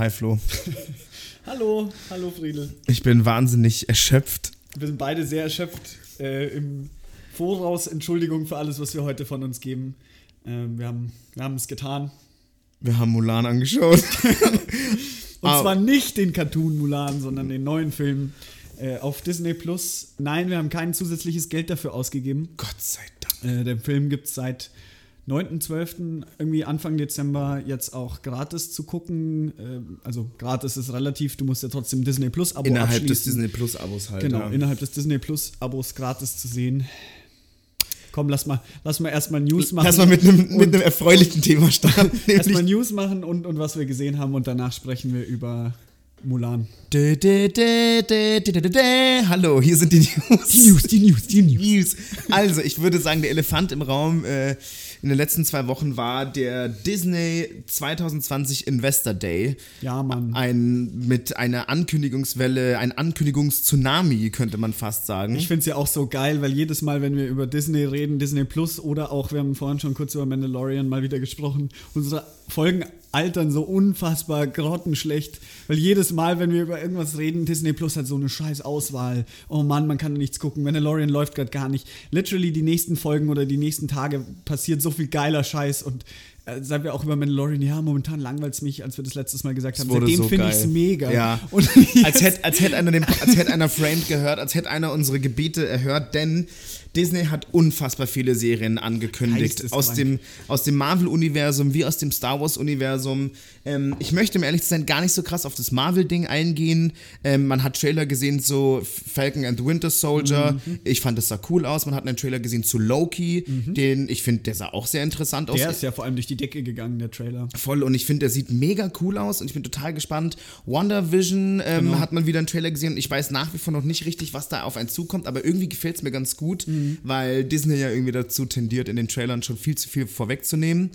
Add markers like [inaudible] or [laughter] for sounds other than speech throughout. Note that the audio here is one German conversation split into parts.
hi Flo. [laughs] hallo, hallo Friedel. Ich bin wahnsinnig erschöpft. Wir sind beide sehr erschöpft. Äh, Im Voraus Entschuldigung für alles, was wir heute von uns geben. Ähm, wir haben wir es getan. Wir haben Mulan angeschaut. [laughs] Und ah. zwar nicht den Cartoon Mulan, sondern den neuen Film äh, auf Disney Plus. Nein, wir haben kein zusätzliches Geld dafür ausgegeben. Gott sei Dank. Äh, den Film gibt es seit 9.12. irgendwie Anfang Dezember jetzt auch gratis zu gucken. Ähm, also gratis ist relativ, du musst ja trotzdem Disney Plus Abo Innerhalb des Disney Plus Abos halt. Genau, ja. innerhalb des Disney Plus Abos gratis zu sehen. Komm, lass mal, lass mal erstmal News machen. Lass mal mit einem, mit einem erfreulichen Thema starten. [laughs] erstmal News machen und, und was wir gesehen haben und danach sprechen wir über Mulan. Dä, dä, dä, Hallo, hier sind die News. Die News, die News, die News. Also, ich würde sagen, der Elefant im Raum äh, in den letzten zwei Wochen war der Disney 2020 Investor Day. Ja, Mann. Ein, mit einer Ankündigungswelle, ein Ankündigungstsunami, könnte man fast sagen. Ich finde es ja auch so geil, weil jedes Mal, wenn wir über Disney reden, Disney Plus oder auch, wir haben vorhin schon kurz über Mandalorian mal wieder gesprochen, unsere Folgen altern so unfassbar grottenschlecht, weil jedes Mal, wenn wir über irgendwas reden, Disney Plus hat so eine scheiß Auswahl. Oh Mann, man kann nichts gucken. Mandalorian läuft gerade gar nicht. Literally die nächsten Folgen oder die nächsten Tage passiert so viel geiler Scheiß und äh, sagen wir auch über Mandalorian, ja, momentan langweilt es mich, als wir das letztes Mal gesagt haben. Seitdem so finde ich es mega. Ja. Und als hätte als hätt einer, den, als einer Framed gehört, als hätte einer unsere Gebiete erhört, denn Disney hat unfassbar viele Serien angekündigt. Aus dem, aus dem Marvel-Universum wie aus dem Star Wars-Universum. Ähm, ich möchte, um ehrlich zu sein, gar nicht so krass auf das Marvel-Ding eingehen. Ähm, man hat Trailer gesehen zu Falcon and the Winter Soldier. Mhm. Ich fand, das sah cool aus. Man hat einen Trailer gesehen zu Loki, mhm. den ich finde, der sah auch sehr interessant aus. Der ist ja vor allem durch die Decke gegangen, der Trailer. Voll. Und ich finde, der sieht mega cool aus und ich bin total gespannt. WandaVision ähm, genau. hat man wieder einen Trailer gesehen und ich weiß nach wie vor noch nicht richtig, was da auf einen zukommt, aber irgendwie gefällt es mir ganz gut. Mhm mhm. weil Disney ja irgendwie dazu tendiert, in den Trailern schon viel zu viel vorwegzunehmen.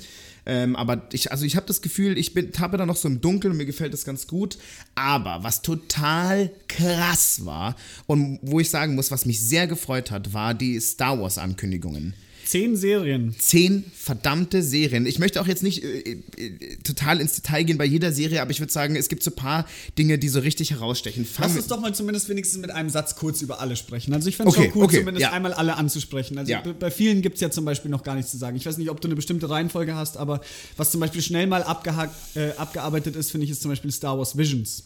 Ähm, aber ich, also ich habe das Gefühl, ich bin, tappe da noch so im Dunkeln und mir gefällt das ganz gut. Aber was total krass war und wo ich sagen muss, was mich sehr gefreut hat, war die Star Wars Ankündigungen. Zehn Serien. Zehn verdammte Serien. Ich möchte auch jetzt nicht äh, äh, total ins Detail gehen bei jeder Serie, aber ich würde sagen, es gibt so ein paar Dinge, die so richtig herausstechen. Fangen Lass uns doch mal zumindest wenigstens mit einem Satz kurz über alle sprechen. Also ich fände es okay, schon cool, okay, zumindest ja. einmal alle anzusprechen. Also ja. bei vielen gibt es ja zum Beispiel noch gar nichts zu sagen. Ich weiß nicht, ob du eine bestimmte Reihenfolge hast, aber was zum Beispiel schnell mal abgehakt, äh, abgearbeitet ist, finde ich, ist zum Beispiel Star Wars Visions.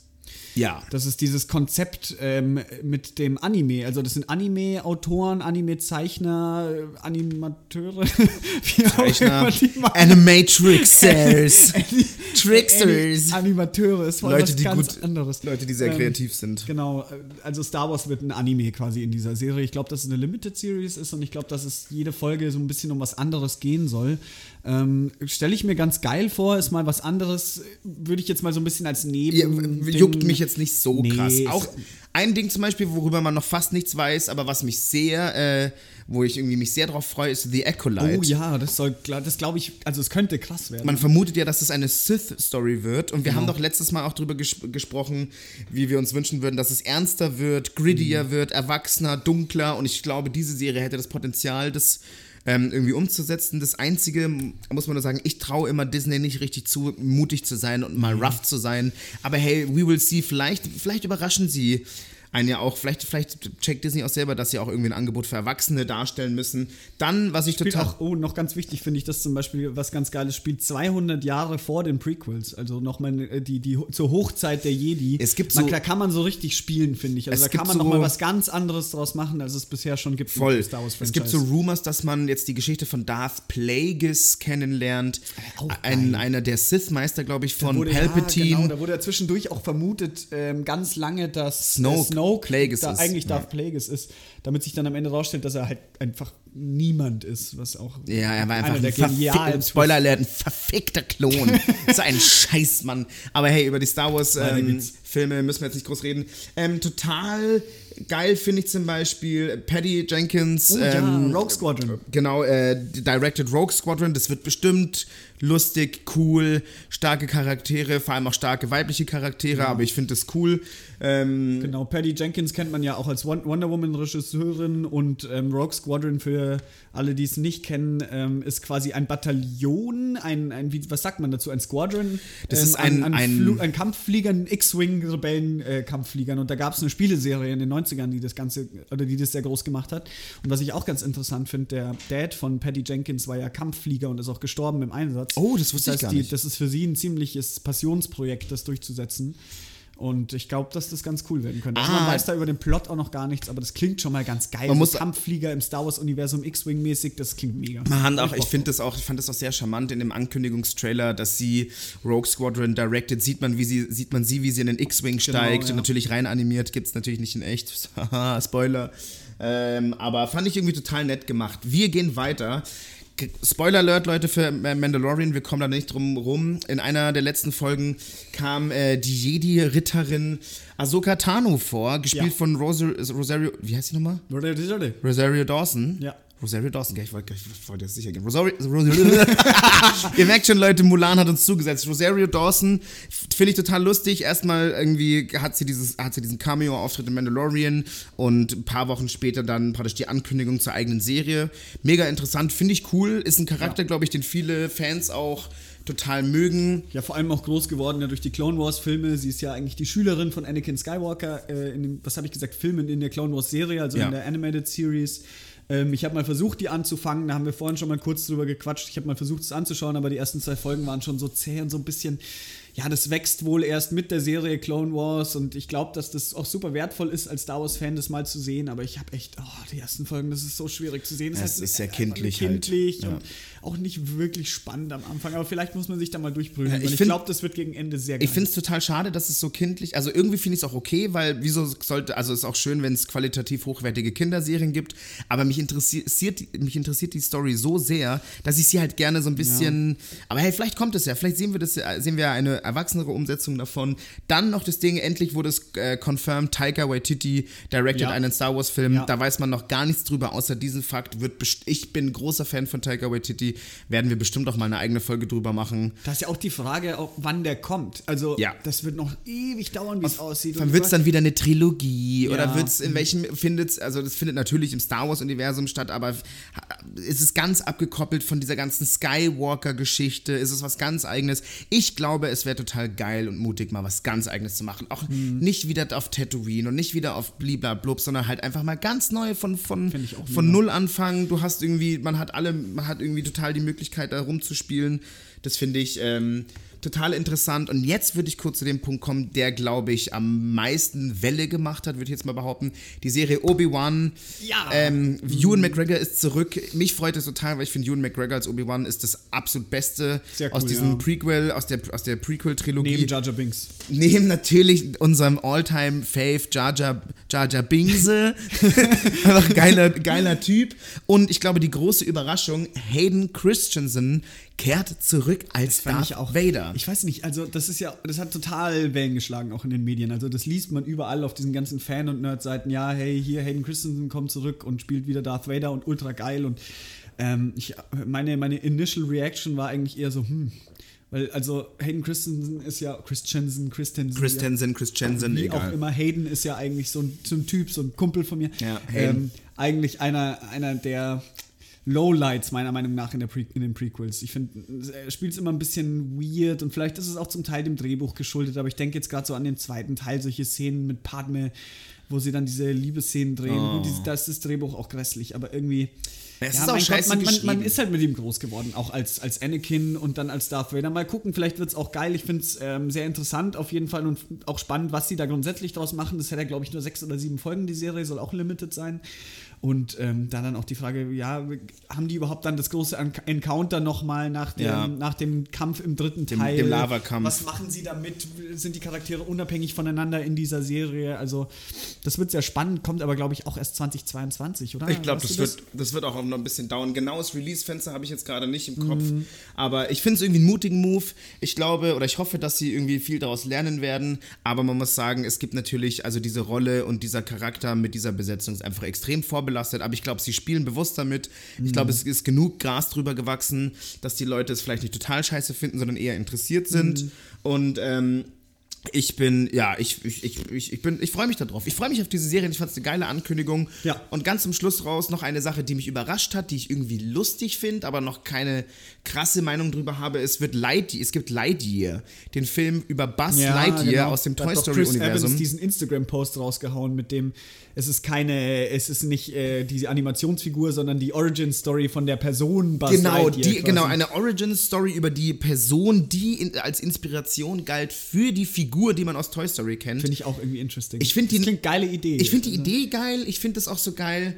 Ja. Das ist dieses Konzept ähm, mit dem Anime. Also das sind Anime-Autoren, Anime-Zeichner, Animateure, [laughs] Zeichner, Animatrixers, [laughs] Tricksters. Animateure ist voll Leute, was ganz gut, anderes. Leute, die sehr ähm, kreativ sind. Genau. Also Star Wars wird ein Anime quasi in dieser Serie. Ich glaube, dass es eine Limited Series ist und ich glaube, dass es jede Folge so ein bisschen um was anderes gehen soll. Ähm, Stelle ich mir ganz geil vor, ist mal was anderes, würde ich jetzt mal so ein bisschen als Neben. Ja, juckt mich jetzt nicht so nee, krass. Auch ein Ding zum Beispiel, worüber man noch fast nichts weiß, aber was mich sehr, äh, wo ich irgendwie mich sehr drauf freue, ist The Acolyte. Oh ja, das soll, das glaube ich, also es könnte krass werden. Man vermutet ja, dass es eine Sith-Story wird und wir genau. haben doch letztes Mal auch darüber ges gesprochen, wie wir uns wünschen würden, dass es ernster wird, grittier mhm. wird, erwachsener, dunkler und ich glaube, diese Serie hätte das Potenzial, das ähm, irgendwie umzusetzen. Das Einzige, muss man nur sagen, ich traue immer Disney nicht richtig zu, mutig zu sein und mal mhm. rough zu sein. Aber hey, we will see, vielleicht, vielleicht überraschen sie einen ja auch, vielleicht, vielleicht checkt Disney auch selber, dass sie auch irgendwie ein Angebot für Erwachsene darstellen müssen. Dann, was ich spielt total. Auch, oh, noch ganz wichtig finde ich das zum Beispiel, was ganz geiles spielt, 200 Jahre vor den Prequels, also nochmal äh, die, die, zur Hochzeit der Jedi. Es gibt so. Man, da kann man so richtig spielen, finde ich. Also da kann man so, nochmal was ganz anderes draus machen, als es bisher schon gibt. Voll. Star Wars es gibt so Rumors, dass man jetzt die Geschichte von Darth Plagueis kennenlernt. Ein, einer der Sith-Meister, glaube ich, von wurde, Palpatine. Ja, genau, da wurde ja zwischendurch auch vermutet, ähm, ganz lange, dass Snoke, Snoke Plagueis da ist. eigentlich Darth ja. Plagueis ist, damit sich dann am Ende rausstellt, dass er halt einfach niemand ist, was auch ja, er war einfach der genialen Spoiler Alert, ein verfickter Klon. [laughs] so ein Scheißmann. Aber hey, über die Star Wars ähm, Filme müssen wir jetzt nicht groß reden. Ähm, total geil finde ich zum Beispiel Paddy Jenkins. Oh, ähm, ja, Rogue Squadron. Genau, äh, Directed Rogue Squadron. Das wird bestimmt lustig, cool, starke Charaktere, vor allem auch starke weibliche Charaktere, ja. aber ich finde das cool. Ähm, genau, Paddy Jenkins kennt man ja auch als Wonder Woman-Regisseurin und ähm, Rogue Squadron für alle, die es nicht kennen, ähm, ist quasi ein Bataillon, ein, ein wie, was sagt man dazu, ein Squadron. Das ist ein- ein- Flu- ein Kampffliegern, X-Wing-Rebellen-Kampffliegern. und da gab es eine Spieleserie in den 90ern, die das Ganze, oder die das sehr groß gemacht hat. Und was ich auch ganz interessant finde, der Dad von Patty Jenkins war ja Kampfflieger und ist auch gestorben im Einsatz. Oh, das wusste ich heißt, gar die, nicht. Das ist für sie ein ziemliches Passionsprojekt, das durchzusetzen. Und ich glaube, dass das ganz cool werden könnte. Also Ah. man weiß da über den Plot auch noch gar nichts, aber das klingt schon mal ganz geil. Man so muss- Kampfflieger im Star Wars-Universum X-Wing-mäßig, das klingt mega. Man auch, ich Bock finde das auch, ich fand das auch sehr charmant in dem Ankündigungstrailer, dass sie Rogue Squadron directed, sieht man, wie sie, sieht man sie, wie sie in den X-Wing steigt ja. und natürlich rein animiert, gibt es natürlich nicht in echt. Haha, [laughs] Spoiler. Ähm, aber fand ich irgendwie total nett gemacht. Wir gehen weiter. Spoiler Alert, Leute, für Mandalorian, wir kommen da nicht drum rum. In einer der letzten Folgen kam äh, die Jedi-Ritterin Ahsoka Tano vor, gespielt Ja. von Rosario, Rosario, wie heißt sie nochmal? Rosario Dawson. Ja. Rosario Dawson, ich wollte ich wollte jetzt sicher gehen. Rosario, Rosario [laughs] Ihr merkt schon, Leute, Mulan hat uns zugesetzt. Rosario Dawson finde ich total lustig. Erstmal irgendwie hat sie, dieses, hat sie diesen Cameo-Auftritt in Mandalorian und ein paar Wochen später dann praktisch die Ankündigung zur eigenen Serie. Mega interessant, finde ich cool. Ist ein Charakter, glaube ich, den viele Fans auch total mögen. Ja, vor allem auch groß geworden ja, durch die Clone Wars Filme. Sie ist ja eigentlich die Schülerin von Anakin Skywalker äh, in dem, was habe ich gesagt, Filmen in der Clone Wars Serie, also Ja. in der Animated Series. Ähm, ich habe mal versucht, die anzufangen. Da haben wir vorhin schon mal kurz drüber gequatscht. Ich habe mal versucht, es anzuschauen, aber die ersten zwei Folgen waren schon so zäh und so ein bisschen. Ja, das wächst wohl erst mit der Serie Clone Wars und ich glaube, dass das auch super wertvoll ist, als Star Wars-Fan das mal zu sehen. Aber ich habe echt, oh, die ersten Folgen, das ist so schwierig zu sehen. Ja, es halt ist sehr einfach kindlich halt. kindlich Ja. Auch nicht wirklich spannend am Anfang. Aber vielleicht muss man sich da mal durchprüfen. Ja, ich ich glaube, das wird gegen Ende sehr geil. Ich finde es total schade, dass es so kindlich, also irgendwie finde ich es auch okay, weil wieso sollte, also ist auch schön, wenn es qualitativ hochwertige Kinderserien gibt, aber mich interessiert, mich interessiert die Story so sehr, dass ich sie halt gerne so ein bisschen, aber hey, vielleicht kommt es ja, vielleicht sehen wir das, ja- sehen wir ja eine erwachsenere Umsetzung davon. Dann noch das Ding, endlich wurde es äh, confirmed, Taika Waititi directed Ja. einen Star Wars Film, Ja. da weiß man noch gar nichts drüber, außer diesen Fakt wird, ich bin großer Fan von Taika Waititi, werden wir bestimmt auch mal eine eigene Folge drüber machen. Da ist ja auch die Frage, auch wann der kommt. Also, Ja. das wird noch ewig dauern, wie es aussieht. Dann wird es dann wieder eine Trilogie Ja. oder wird es in welchem findet also das findet natürlich im Star Wars Universum statt, aber ist es ganz abgekoppelt von dieser ganzen Skywalker Geschichte, ist es was ganz eigenes. Ich glaube, es wäre total geil und mutig mal was ganz eigenes zu machen, auch Mhm. nicht wieder auf Tatooine und nicht wieder auf bliblablub, sondern halt einfach mal ganz neu von von von null anfangen. Du hast irgendwie man hat alle man hat irgendwie total die Möglichkeit da rumzuspielen. Das finde ich ähm, total interessant. Und jetzt würde ich kurz zu dem Punkt kommen, der, glaube ich, am meisten Welle gemacht hat, würde ich jetzt mal behaupten. Die Serie Obi-Wan. Ja. Ähm, Ewan McGregor ist zurück. Mich freut es total, weil ich finde, Ewan McGregor als Obi-Wan ist das absolut Beste Sehr aus cool, diesem ja. Prequel, aus der, aus der Prequel-Trilogie. neben Jar Jar Binks. Neben natürlich unserem Alltime Fave Jar Jar, Jar, Jar Bingse. [laughs] Einfach geiler, geiler Typ. Und ich glaube, die große Überraschung, Hayden Christensen kehrt zurück als Darth ich auch. Vader. Ich weiß nicht, also das ist ja, das hat total Wellen geschlagen, auch in den Medien. Also das liest man überall auf diesen ganzen Fan- und Nerd-Seiten. Ja, hey, hier Hayden Christensen kommt zurück und spielt wieder Darth Vader und ultra geil. Und ähm, ich, meine, meine Initial Reaction war eigentlich eher so, hm. Weil, also Hayden Christensen ist ja, Christensen, Christensen. Christensen, Christensen, wie egal. auch immer, Hayden ist ja eigentlich so ein, so ein Typ, so ein Kumpel von mir. Ja, Hayden. ähm, eigentlich einer, einer der Lowlights meiner Meinung nach in, der Pre in den Prequels. Ich finde, er spielt es immer ein bisschen weird und vielleicht ist es auch zum Teil dem Drehbuch geschuldet, aber ich denke jetzt gerade so an den zweiten Teil, solche Szenen mit Padme, wo sie dann diese Liebesszenen drehen. Oh. Gut, da ist das Drehbuch auch grässlich, aber irgendwie. Es ja, ist auch scheiße Gott, man, man, man ist halt mit ihm groß geworden, auch als, als Anakin und dann als Darth Vader. Mal gucken, vielleicht wird es auch geil. Ich finde es ähm, sehr interessant auf jeden Fall und auch spannend, was sie da grundsätzlich draus machen. Das hat ja, glaube ich, nur sechs oder sieben Folgen, die Serie, soll auch limited sein. Und ähm, da dann auch die Frage, ja, haben die überhaupt dann das große Enc- Encounter nochmal nach, dem- Ja. nach dem Kampf im dritten Dem- Teil? dem Lavakampf. Was machen sie damit? Sind die Charaktere unabhängig voneinander in dieser Serie? Also, das wird sehr spannend, kommt aber, glaube ich, auch erst 2022, oder? Ich glaube, das, du wird, das wird auch noch ein bisschen dauern. Genaues Release-Fenster habe ich jetzt gerade nicht im Kopf. Mhm. Aber ich finde es irgendwie einen mutigen Move. Ich glaube oder ich hoffe, dass sie irgendwie viel daraus lernen werden. Aber man muss sagen, es gibt natürlich, also diese Rolle und dieser Charakter mit dieser Besetzung ist einfach extrem vorbelastet. Aber ich glaube, sie spielen bewusst damit. Ich glaube, es ist genug Gras drüber gewachsen, dass die Leute es vielleicht nicht total scheiße finden, sondern eher interessiert sind. Und ähm, Ich bin, ja, ich, ich, ich, ich, bin, ich freue mich darauf. Ich freue mich auf diese Serie. Ich fand es eine geile Ankündigung. Ja. Und ganz zum Schluss raus noch eine Sache, die mich überrascht hat, die ich irgendwie lustig finde, aber noch keine krasse Meinung drüber habe. Es wird Lightyear, es gibt Lightyear, den Film über Buzz Lightyear genau. aus dem Da Toy Story Chris Evans Universum. diesen Instagram-Post rausgehauen mit dem, es ist keine, es ist nicht äh, diese Animationsfigur, sondern die Origin-Story von der Person Buzz Genau, Lightyear die, quasi. genau, eine Origin-Story über die Person, die in, als Inspiration galt für die Figur, die man aus Toy Story kennt. Finde ich auch irgendwie interesting. Ich find das die- klingt geile Idee. Ich finde die Idee geil, ich finde das auch so geil.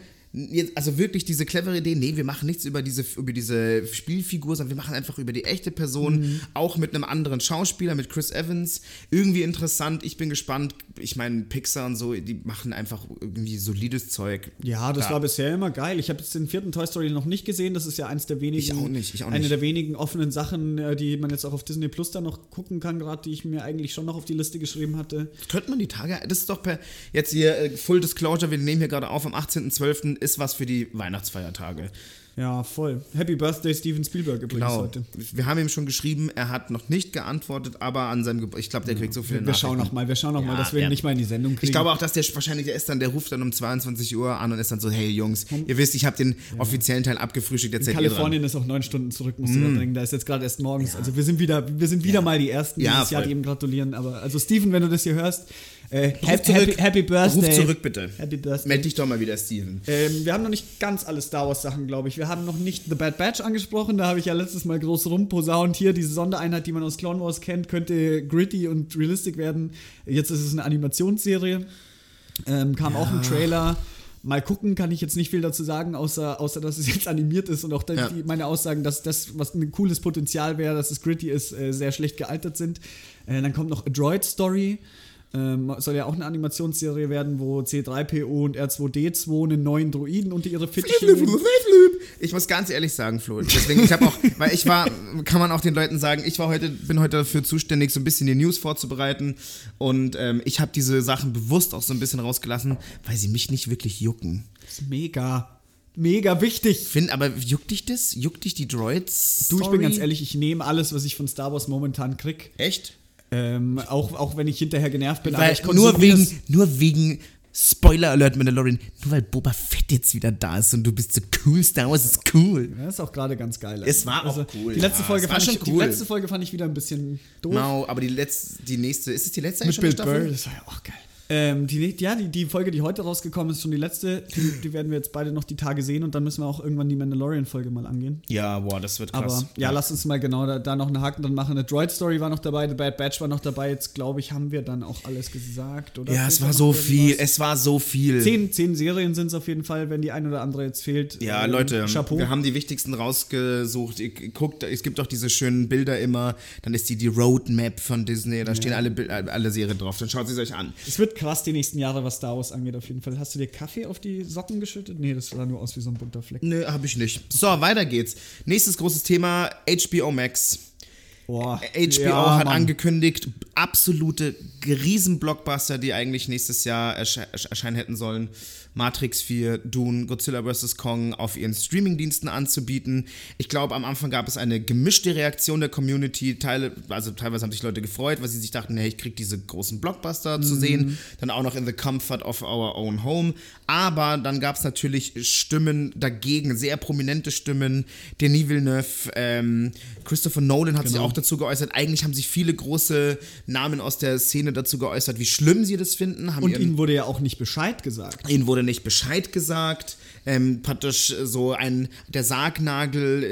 Also wirklich diese clevere Idee, nee, wir machen nichts über diese, über diese Spielfigur, sondern wir machen einfach über die echte Person, Mhm. auch mit einem anderen Schauspieler, mit Chris Evans. Irgendwie interessant, ich bin gespannt. Ich meine, Pixar und so, die machen einfach irgendwie solides Zeug. Ja, das Da- war bisher immer geil. Ich habe jetzt den vierten Toy Story noch nicht gesehen. Das ist ja eins der wenigen, Ich auch nicht, ich auch eine nicht. der wenigen offenen Sachen, äh, die man jetzt auch auf Disney Plus dann noch gucken kann, gerade die ich mir eigentlich schon noch auf die Liste geschrieben hatte. Könnte man die Tage, das ist doch per, jetzt hier äh, Full Disclosure, wir nehmen hier gerade auf, am 18.12. ist was für die Weihnachtsfeiertage. Ja, voll. Happy Birthday Steven Spielberg übrigens Genau. heute. Wir haben ihm schon geschrieben, er hat noch nicht geantwortet, aber an seinem Geburtstag, ich glaube, der kriegt so viele Wir, wir schauen Nachrichten. noch mal, wir schauen noch mal, Ja, dass wir ihn ja. nicht mal in die Sendung kriegen. Ich glaube auch, dass der wahrscheinlich, der ist dann, der ruft dann um 22 Uhr an und ist dann so, hey Jungs, ihr wisst, ich habe den offiziellen Teil abgefrühstückt, jetzt in seid ihr dran. Kalifornien ist auch neun Stunden zurück, musst du da bringen. Da ist jetzt gerade erst morgens. Also wir sind wieder, wir sind wieder mal die Ersten Ja, dieses Jahr, voll. die ihm gratulieren. Aber also Steven, wenn du das hier hörst, äh, happy, zurück. happy, happy Birthday. Ruf zurück, bitte. Happy Birthday. Meld dich doch mal wieder, Steven. Ähm, wir haben noch nicht ganz alle Star Wars Sachen, glaube ich. Wir haben noch nicht The Bad Batch angesprochen. Da habe ich ja letztes Mal groß rumposaunt. Hier, diese Sondereinheit, die man aus Clone Wars kennt, könnte gritty und realistic werden. Jetzt ist es eine Animationsserie. Ähm, kam auch ein Trailer. Mal gucken, kann ich jetzt nicht viel dazu sagen, außer, außer dass es jetzt animiert ist und auch Ja. die, meine Aussagen, dass das, was ein cooles Potenzial wäre, dass es gritty ist, äh, sehr schlecht gealtert sind. Äh, dann kommt noch A Droid Story. Ähm, soll ja auch eine Animationsserie werden, wo C3PO und R2D2 einen neuen Droiden unter ihre Fittiche nehmen. Ich muss ganz ehrlich sagen, Flo, deswegen, ich habe auch, [laughs] weil ich war, kann man auch den Leuten sagen, ich war heute, bin heute dafür zuständig, so ein bisschen die News vorzubereiten und ähm, ich habe diese Sachen bewusst auch so ein bisschen rausgelassen, weil sie mich nicht wirklich jucken. Das ist mega, mega wichtig. Finn, aber juckt dich das? Juckt dich die Droids? Du, ich bin ganz ehrlich, ich nehme alles, was ich von Star Wars momentan krieg. Echt? Ähm, auch, auch wenn ich hinterher genervt bin, Weil ich nur wegen, nur wegen Spoiler Alert Mandalorian, nur weil Boba Fett jetzt wieder da ist und du bist so cool, Star Wars ist cool. Ja, ist auch gerade ganz geil. Es war auch cool, Die letzte, ja, Folge fand ich, schon die cool. letzte Folge fand ich wieder ein bisschen doof. Genau, aber die letzte, die nächste, ist es die letzte Mit Bill Burr, Staffel? das war ja auch geil. Ähm, die, ja, die, die Folge, die heute rausgekommen ist, schon die letzte. Die, die werden wir jetzt beide noch die Tage sehen und dann müssen wir auch irgendwann die Mandalorian-Folge mal angehen. Ja, boah, das wird krass. Aber ja, lass uns mal genau da, da noch einen Haken dran machen. Eine Droid-Story war noch dabei, The Bad Batch war noch dabei. Jetzt glaube ich, haben wir dann auch alles gesagt, oder? ja, es war so irgendwas? viel, es war so viel. Zehn, zehn Serien sind es auf jeden Fall, wenn die ein oder andere jetzt fehlt. Ja, Ähm, Leute, Chapeau. wir haben die wichtigsten rausgesucht. Ihr guckt, es gibt auch diese schönen Bilder immer. Dann ist die die Roadmap von Disney. Da stehen alle, alle Serien drauf. Dann schaut sie es euch an. es wird krass die nächsten Jahre, was Star Wars angeht, auf jeden Fall. Hast du dir Kaffee auf die Socken geschüttet? Nee, das sah nur aus wie so ein bunter Fleck. Nö, habe ich nicht. So, weiter geht's. Nächstes großes Thema: HBO Max. Boah. HBO Ja, hat Mann. angekündigt, absolute Riesenblockbuster, die eigentlich nächstes Jahr ersche erscheinen hätten sollen. Matrix 4, Dune, Godzilla vs. Kong auf ihren Streamingdiensten anzubieten. Ich glaube, am Anfang gab es eine gemischte Reaktion der Community. Teile, also teilweise haben sich Leute gefreut, weil sie sich dachten, hey, ich krieg diese großen Blockbuster zu sehen. Dann auch noch in the comfort of our own home. Aber dann gab es natürlich Stimmen dagegen, sehr prominente Stimmen. Denis Villeneuve, ähm, Christopher Nolan hat sich Genau. auch dazu geäußert. Eigentlich haben sich viele große Namen aus der Szene dazu geäußert, wie schlimm sie das finden. Haben Und ihnen wurde ja auch nicht Bescheid gesagt. Ihnen wurde nicht Bescheid gesagt. Ähm, praktisch so ein der Sargnagel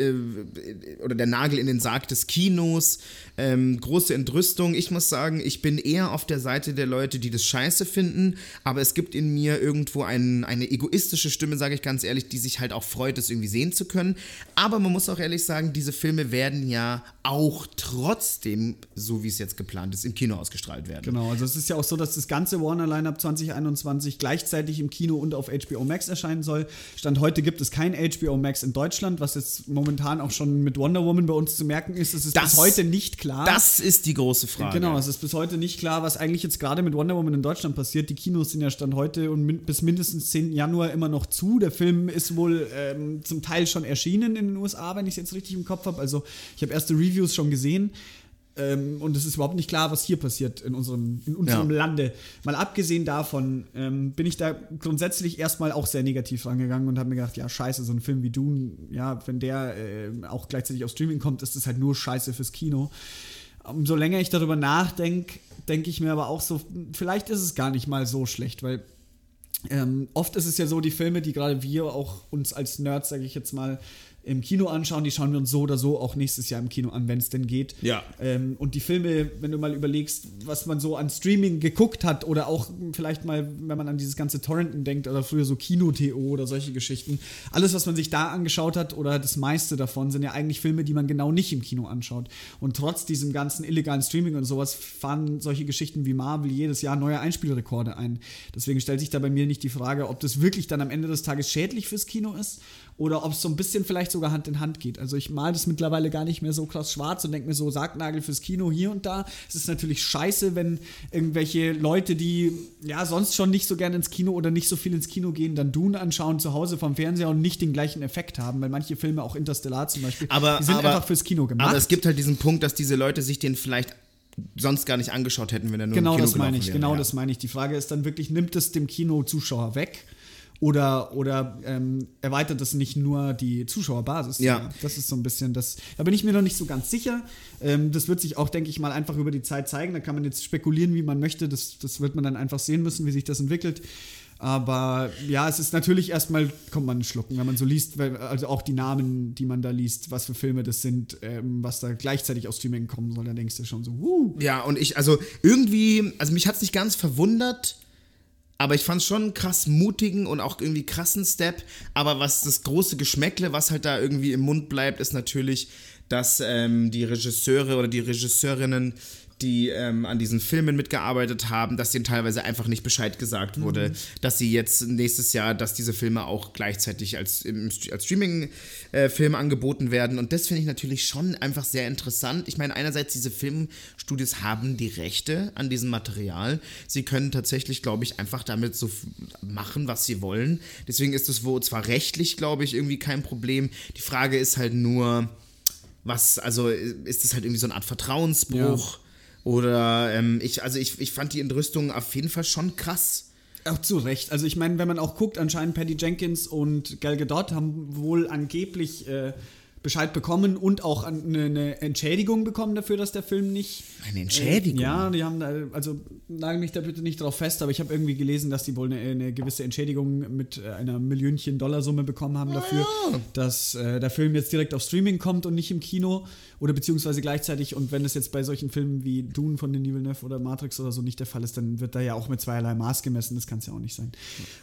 äh, oder der Nagel in den Sarg des Kinos. Ähm, große Entrüstung. Ich muss sagen, ich bin eher auf der Seite der Leute, die das scheiße finden, aber es gibt in mir irgendwo ein, eine egoistische Stimme, sage ich ganz ehrlich, die sich halt auch freut, das irgendwie sehen zu können. Aber man muss auch ehrlich sagen, diese Filme werden ja auch trotzdem, so wie es jetzt geplant ist, im Kino ausgestrahlt werden. Genau, also es ist ja auch so, dass das ganze Warner Lineup 2021 gleichzeitig im Kino und auf HBO Max erscheinen soll. Stand heute gibt es kein HBO Max in Deutschland, was jetzt momentan auch schon mit Wonder Woman bei uns zu merken ist. Es ist Das- bis heute nicht klar. Das ist die große Frage. Genau, es ist bis heute nicht klar, was eigentlich jetzt gerade mit Wonder Woman in Deutschland passiert. Die Kinos sind ja Stand heute und min bis mindestens 10. Januar immer noch zu. Der Film ist wohl ähm, zum Teil schon erschienen in den USA, wenn ich es jetzt richtig im Kopf habe. Also ich habe erste Reviews schon gesehen. Ähm, und es ist überhaupt nicht klar, was hier passiert in unserem, in unserem Ja. Lande. Mal abgesehen davon ähm, bin ich da grundsätzlich erstmal auch sehr negativ rangegangen und habe mir gedacht, ja, scheiße, so ein Film wie Dune, ja, wenn der äh, auch gleichzeitig auf Streaming kommt, ist das halt nur scheiße fürs Kino. Umso länger ich darüber nachdenke, denke ich mir aber auch so, vielleicht ist es gar nicht mal so schlecht, weil ähm, oft ist es ja so, die Filme, die gerade wir auch uns als Nerds, sage ich jetzt mal, im Kino anschauen, die schauen wir uns so oder so auch nächstes Jahr im Kino an, wenn es denn geht. Ja. Ähm, und die Filme, wenn du mal überlegst, was man so an Streaming geguckt hat oder auch vielleicht mal, wenn man an dieses ganze Torrenten denkt oder früher so Kino-TO oder solche Geschichten, alles, was man sich da angeschaut hat oder das meiste davon, sind ja eigentlich Filme, die man genau nicht im Kino anschaut. Und trotz diesem ganzen illegalen Streaming und sowas fahren solche Geschichten wie Marvel jedes Jahr neue Einspielrekorde ein. Deswegen stellt sich da bei mir nicht die Frage, ob das wirklich dann am Ende des Tages schädlich fürs Kino ist oder ob es so ein bisschen vielleicht sogar Hand in Hand geht. Also ich male das mittlerweile gar nicht mehr so krass schwarz und denke mir so, Sargnagel fürs Kino hier und da. Es ist natürlich scheiße, wenn irgendwelche Leute, die ja sonst schon nicht so gerne ins Kino oder nicht so viel ins Kino gehen, dann Dune anschauen zu Hause vom Fernseher und nicht den gleichen Effekt haben, weil manche Filme, auch Interstellar zum Beispiel, Aber, die sind aber, einfach fürs Kino gemacht. Aber es gibt halt diesen Punkt, dass diese Leute sich den vielleicht sonst gar nicht angeschaut hätten, wenn er nur Genau im Kino das meine ich, wäre. genau ja. das meine ich. Die Frage ist dann wirklich, nimmt es dem Kino-Zuschauer weg? Oder, oder ähm, erweitert es nicht nur die Zuschauerbasis? Ja. Das ist so ein bisschen das. Da bin ich mir noch nicht so ganz sicher. Ähm, das wird sich auch, denke ich mal, einfach über die Zeit zeigen. Da kann man jetzt spekulieren, wie man möchte. Das, das wird man dann einfach sehen müssen, wie sich das entwickelt. Aber ja, es ist natürlich erstmal, kommt man schlucken, wenn man so liest, also auch die Namen, die man da liest, was für Filme das sind, ähm, was da gleichzeitig aus Streaming kommen soll, dann denkst du schon so, wuh. Ja, und ich, also irgendwie, also mich hat es nicht ganz verwundert, aber ich fand es schon einen krass mutigen und auch irgendwie krassen Step. Aber was das große Geschmäckle, was halt da irgendwie im Mund bleibt, ist natürlich, dass ähm, die Regisseure oder die Regisseurinnen die ähm, an diesen Filmen mitgearbeitet haben, dass denen teilweise einfach nicht Bescheid gesagt wurde, dass sie jetzt nächstes Jahr, dass diese Filme auch gleichzeitig als, im, als Streaming-Film angeboten werden. Und das finde ich natürlich schon einfach sehr interessant. Ich meine, einerseits, diese Filmstudios haben die Rechte an diesem Material. Sie können tatsächlich, glaube ich, einfach damit so machen, was sie wollen. Deswegen ist es wo zwar rechtlich, glaube ich, irgendwie kein Problem. Die Frage ist halt nur, was, also ist das halt irgendwie so eine Art Vertrauensbruch? Oder ähm, ich, also ich, ich fand die Entrüstung auf jeden Fall schon krass. Auch zu Recht. Also ich meine, wenn man auch guckt, anscheinend Patty Jenkins und Gal Gadot haben wohl angeblich äh, Bescheid bekommen und auch eine, eine Entschädigung bekommen dafür, dass der Film nicht. Eine Entschädigung. Äh, ja, die haben da, also nagel mich da bitte nicht drauf fest, aber ich habe irgendwie gelesen, dass die wohl eine, eine gewisse Entschädigung mit äh, einer Millionchen Dollarsumme bekommen haben dafür, dass äh, der Film jetzt direkt auf Streaming kommt und nicht im Kino oder beziehungsweise gleichzeitig. Und wenn es jetzt bei solchen Filmen wie Dune von Denis Villeneuve oder Matrix oder so nicht der Fall ist, dann wird da ja auch mit zweierlei Maß gemessen. Das kann es ja auch nicht sein.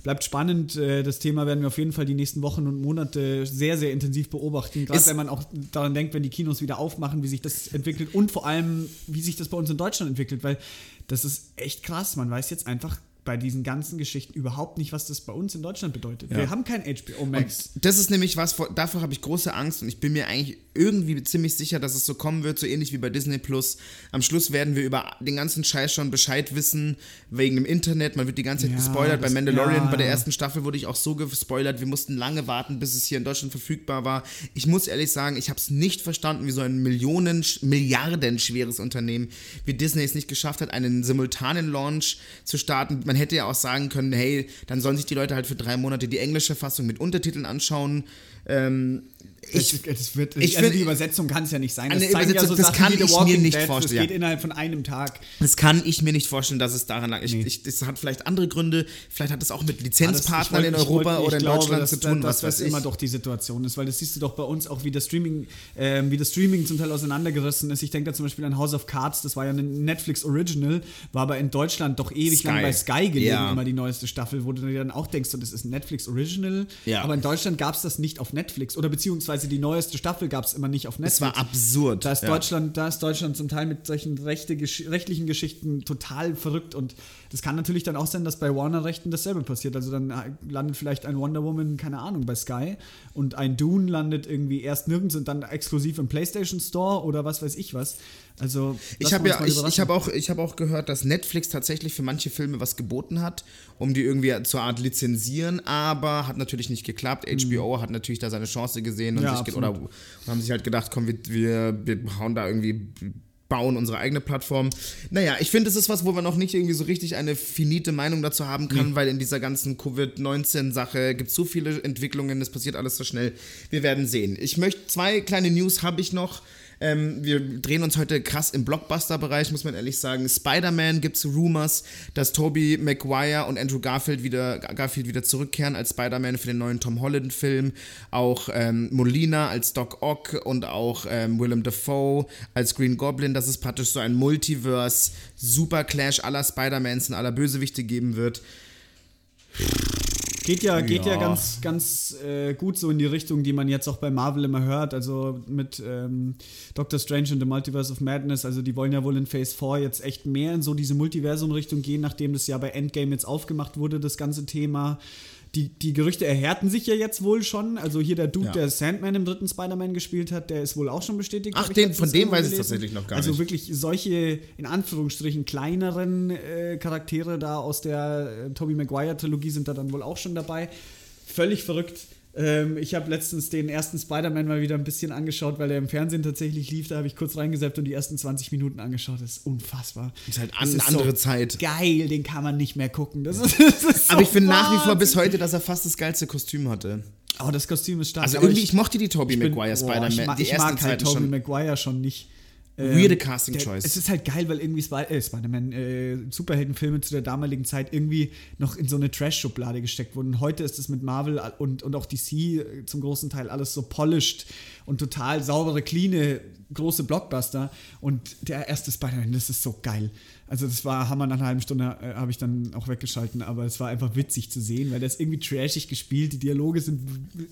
Bleibt spannend. Äh, Das Thema werden wir auf jeden Fall die nächsten Wochen und Monate sehr, sehr intensiv beobachten. Gerade wenn man auch daran denkt, wenn die Kinos wieder aufmachen, wie sich das entwickelt und vor allem, wie sich das bei uns in Deutschland entwickelt, weil das ist echt krass. Man weiß jetzt einfach bei diesen ganzen Geschichten überhaupt nicht, was das bei uns in Deutschland bedeutet. Wir haben kein HBO Max. Das ist nämlich was, vor- davor habe ich große Angst und ich bin mir eigentlich irgendwie ziemlich sicher, dass es so kommen wird, so ähnlich wie bei Disney Plus. Am Schluss werden wir über den ganzen Scheiß schon Bescheid wissen, wegen dem Internet. Man wird die ganze Zeit Ja, gespoilert. Bei Mandalorian, ja. bei der ersten Staffel wurde ich auch so gespoilert. Wir mussten lange warten, bis es hier in Deutschland verfügbar war. Ich muss ehrlich sagen, ich habe es nicht verstanden, wie so ein Millionen, Milliarden schweres Unternehmen wie Disney es nicht geschafft hat, einen simultanen Launch zu starten. Man hätte ja auch sagen können, hey, dann sollen sich die Leute halt für drei Monate die englische Fassung mit Untertiteln anschauen. Ähm, ich, das, wird, ich also die Übersetzung kann es ja nicht sein. Das zeigen ja so das Sachen kann ich mir nicht Dead, vorstellen, Das geht ja. innerhalb von einem Tag. Das kann ich mir nicht vorstellen, dass es daran lag. Ich, Nee. ich, das hat vielleicht andere Gründe. Vielleicht hat es auch mit Lizenzpartnern ich in wollte- Europa wollte- oder in glaube, Deutschland dass, zu tun, dass was das immer doch die Situation ist, weil das siehst du doch bei uns auch, wie das Streaming, ähm, wie das Streaming zum Teil auseinandergerissen ist. Ich denke da zum Beispiel an House of Cards, das war ja ein Netflix Original, war aber in Deutschland doch ewig Sky. lang bei Sky gelegen, Ja. immer die neueste Staffel, wo du dir dann auch denkst, so, das ist ein Netflix Original, Ja. aber in Deutschland gab es das nicht auf Netflix oder beziehungsweise die neueste Staffel gab es immer nicht auf Netflix. Das war absurd. Da ist, ja. Deutschland, da ist Deutschland zum Teil mit solchen rechte, gesch- rechtlichen Geschichten total verrückt und das kann natürlich dann auch sein, dass bei Warner-Rechten dasselbe passiert. Also dann äh, landet vielleicht ein Wonder Woman, keine Ahnung, bei Sky und ein Dune landet irgendwie erst nirgends und dann exklusiv im PlayStation Store oder was weiß ich was. Also Ich habe ja, ich, ich habe auch, ich habe auch gehört, dass Netflix tatsächlich für manche Filme was geboten hat, um die irgendwie zur Art lizenzieren, aber hat natürlich nicht geklappt. HBO hat natürlich da seine Chance gesehen und Mhm. Ja, sich oder und haben sich halt gedacht, komm, wir, wir, wir hauen da irgendwie bauen unsere eigene Plattform. Naja, ich finde, es ist was, wo man noch nicht irgendwie so richtig eine finite Meinung dazu haben kann, nee. weil in dieser ganzen Covid-19-Sache gibt es so viele Entwicklungen, es passiert alles so schnell. Wir werden sehen. Ich möchte, zwei kleine News habe ich noch. Ähm, wir drehen uns heute krass im Blockbuster-Bereich, muss man ehrlich sagen. Spider-Man gibt es Rumors, dass Tobey Maguire und Andrew Garfield wieder, Garfield wieder zurückkehren als Spider-Man für den neuen Tom Holland-Film. Auch ähm, Molina als Doc Ock und auch ähm, Willem Dafoe als Green Goblin, dass es praktisch so ein Multiverse, Super Clash aller Spider-Mans und aller Bösewichte geben wird. Geht ja, geht ja, ja ganz, ganz äh, gut so in die Richtung, die man jetzt auch bei Marvel immer hört. Also mit ähm, Doctor Strange und The Multiverse of Madness. Also die wollen ja wohl in Phase 4 jetzt echt mehr in so diese Multiversum-Richtung gehen, nachdem das ja bei Endgame jetzt aufgemacht wurde, das ganze Thema die, die Gerüchte erhärten sich ja jetzt wohl schon. Also hier der Dude, ja. der Sandman im dritten Spider-Man gespielt hat, der ist wohl auch schon bestätigt. Ach, den, von dem weiß ich tatsächlich noch gar also nicht. Also wirklich solche, in Anführungsstrichen, kleineren äh, Charaktere da aus der äh, Tobey Maguire-Trilogie sind da dann wohl auch schon dabei. Völlig verrückt. Ähm, ich habe letztens den ersten Spider-Man mal wieder ein bisschen angeschaut, weil er im Fernsehen tatsächlich lief. Da habe ich kurz reingesetzt und die ersten 20 Minuten angeschaut. Das ist unfassbar. Das ist halt das eine ist andere so Zeit. Geil, den kann man nicht mehr gucken. Das ist, das ist so Aber ich finde nach wie vor bis heute, dass er fast das geilste Kostüm hatte. Oh, das Kostüm ist stark. Also irgendwie, ich, ich mochte die Tobey Maguire Spider-Man. Ich, mag, ich mag halt Tobey Maguire schon nicht. Weirde ähm, Casting der, Choice. Es ist halt geil, weil irgendwie Sp äh, Spider-Man, äh, Superheldenfilme zu der damaligen Zeit irgendwie noch in so eine Trash-Schublade gesteckt wurden. Heute ist es mit Marvel und, und auch DC äh, zum großen Teil alles so polished und total saubere, cleane, große Blockbuster. Und der erste Spider-Man, das ist so geil. Also das war Hammer nach einer halben Stunde, äh, habe ich dann auch weggeschalten, aber es war einfach witzig zu sehen, weil das irgendwie trashig gespielt, die Dialoge sind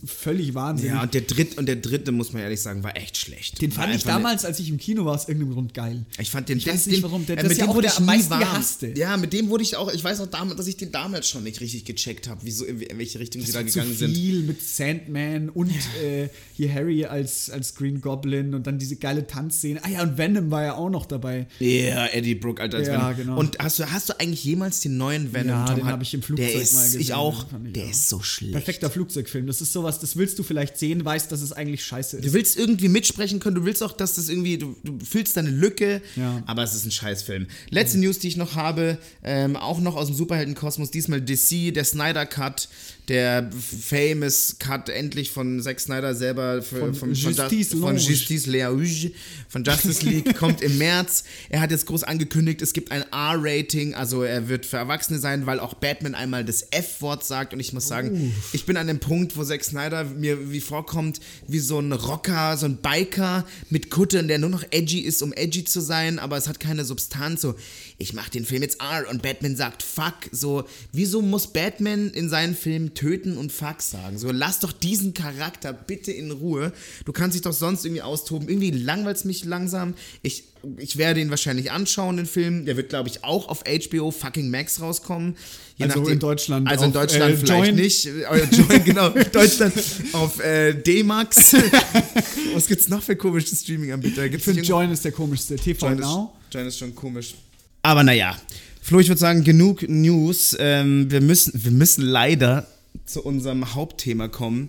völlig wahnsinnig. Ja, und der dritte, und der dritte, muss man ehrlich sagen, war echt schlecht. Den fand ich damals, als ich im Kino war, aus irgendeinem Grund geil. Ich fand den, ich weiß nicht warum, der, äh, das ist ja auch der am meisten gehasste. Ja, mit dem wurde ich auch, ich weiß auch damals, dass ich den damals schon nicht richtig gecheckt habe, wieso, in welche Richtung das sie da gegangen zu viel sind. mit Sandman und ja. äh, hier Harry als, als Green Goblin und dann diese geile Tanzszene. Ah ja, und Venom war ja auch noch dabei. Ja, yeah, Eddie Brooke, Alter, als ja, Venom. genau. Und Hast du, hast du eigentlich jemals den neuen Venom? Ja, Tom den habe ich im Flugzeug der ist, mal gesehen. Ich auch. Ich der auch. ist so schlecht. Perfekter Flugzeugfilm. Das ist sowas, das willst du vielleicht sehen, weißt, dass es eigentlich scheiße ist. Du willst irgendwie mitsprechen können, du willst auch, dass das irgendwie, du, du fühlst deine Lücke, ja. aber es ist ein Scheißfilm. Letzte mhm. News, die ich noch habe, ähm, auch noch aus dem Superheldenkosmos, diesmal DC, der Snyder Cut der famous Cut endlich von Zack Snyder selber für, von, von, Justice, von, Justice Leauge von Justice League [laughs] kommt im März. Er hat jetzt groß angekündigt, es gibt ein R-Rating, also er wird für Erwachsene sein, weil auch Batman einmal das F-Wort sagt und ich muss sagen, uh. ich bin an dem Punkt, wo Zack Snyder mir wie vorkommt wie so ein Rocker, so ein Biker mit Kutte, der nur noch edgy ist, um edgy zu sein, aber es hat keine Substanz. So, ich mach den Film jetzt R und Batman sagt Fuck. So, wieso muss Batman in seinen Filmen töten und Fuck sagen? So, lass doch diesen Charakter bitte in Ruhe. Du kannst dich doch sonst irgendwie austoben. Irgendwie langweilt es mich langsam. Ich, ich werde ihn wahrscheinlich anschauen, den Film. Der wird, glaube ich, auch auf HBO fucking Max rauskommen. Je also nachdem, in Deutschland. Also in Deutschland äh, vielleicht Join. nicht. Äh, Join, genau. Deutschland auf äh, D-Max. [laughs] Was gibt's noch für komische Streaming-Anbieter? Ich finde Join ist der komischste. TV Join Now. Ist, Join ist schon komisch. Aber naja, Flo, ich würde sagen, genug News. Ähm, wir, müssen, wir müssen leider zu unserem Hauptthema kommen,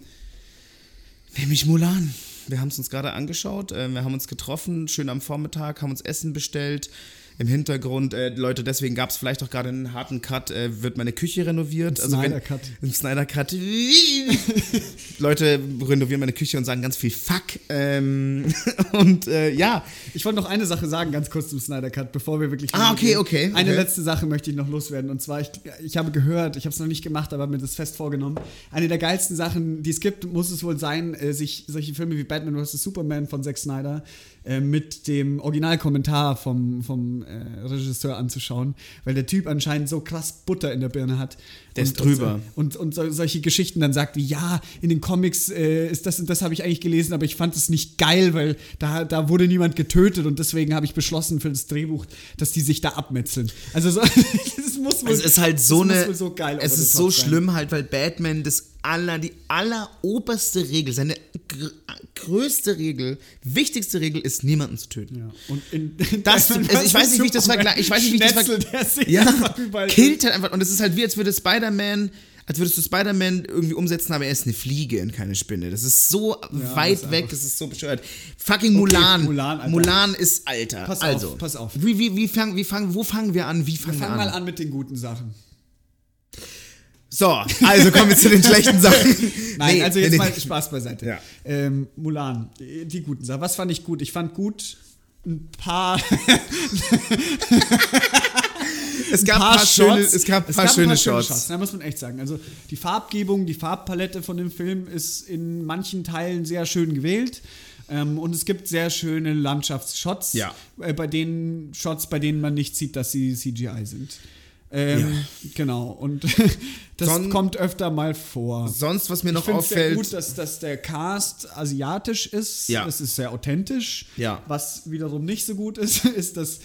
nämlich Mulan. Wir haben es uns gerade angeschaut, äh, wir haben uns getroffen, schön am Vormittag, haben uns Essen bestellt im Hintergrund, äh, Leute, deswegen gab es vielleicht auch gerade einen harten Cut, äh, wird meine Küche renoviert. Ein also Snyder Cut. Ein Snyder Cut. [laughs] Leute renovieren meine Küche und sagen ganz viel Fuck. Ähm, [laughs] und äh, ja. Ich wollte noch eine Sache sagen, ganz kurz zum Snyder Cut, bevor wir wirklich. Ah, okay, okay. Eine okay. letzte Sache möchte ich noch loswerden. Und zwar, ich, ich habe gehört, ich habe es noch nicht gemacht, aber mir das fest vorgenommen. Eine der geilsten Sachen, die es gibt, muss es wohl sein, äh, sich solche Filme wie Batman vs. Superman von Zack Snyder äh, mit dem Originalkommentar vom, vom äh, Regisseur anzuschauen, weil der Typ anscheinend so krass Butter in der Birne hat. Der und, ist drüber. Und, und, und, solche Geschichten dann sagt wie, ja, in den Comics äh, ist das und das habe ich eigentlich gelesen, aber ich fand es nicht geil, weil da, da wurde niemand getötet und deswegen habe ich beschlossen für das Drehbuch, dass die sich da abmetzeln. Also so, [laughs] das muss wohl, es ist halt so eine, so geil es ist so schlimm halt, weil Batman das aller, die alleroberste Regel, seine gr größte Regel, wichtigste Regel ist, niemanden zu töten. Ja. Und in, das, also ich weiß nicht, wie ich das vergleiche. Ich weiß nicht, wie ich das vergleiche. Ja, killt halt einfach. Und es ist halt wie, als würde Spider-Man als würdest du Spider-Man irgendwie umsetzen, aber er ist eine Fliege und keine Spinne. Das ist so Ja, weit das weg, das ist so bescheuert. Fucking Mulan. Mulan, Alter. Mulan ist Alter. Pass auf, also, pass auf. Wie, wie, wie fangen, wie fangen, wo fangen wir an? Wie fangen wir, Fang an? mal an mit den guten Sachen. So, also kommen wir zu den schlechten Sachen. [laughs] Nein, Nee, also jetzt nee, mal. Spaß beiseite. Ja. Ähm, Mulan, die guten Sachen. Was fand ich gut? Ich fand gut ein paar, [laughs] Es gab ein paar paar, schöne, Shots. es gab ein paar schöne Shots. Da muss man echt sagen. Also die Farbgebung, die Farbpalette von dem Film ist in manchen Teilen sehr schön gewählt. Ähm, und es gibt sehr schöne Landschaftsshots, Ja. äh, bei denen Shots, bei denen man nicht sieht, dass sie CGI sind. Ähm, Ja. Genau. Und [laughs] das Son- kommt öfter mal vor. Sonst, was mir Ich noch finde es sehr auffällt, gut, dass, dass der Cast asiatisch ist. Ja. Es ist sehr authentisch. Ja. Was wiederum nicht so gut ist, [laughs] ist, dass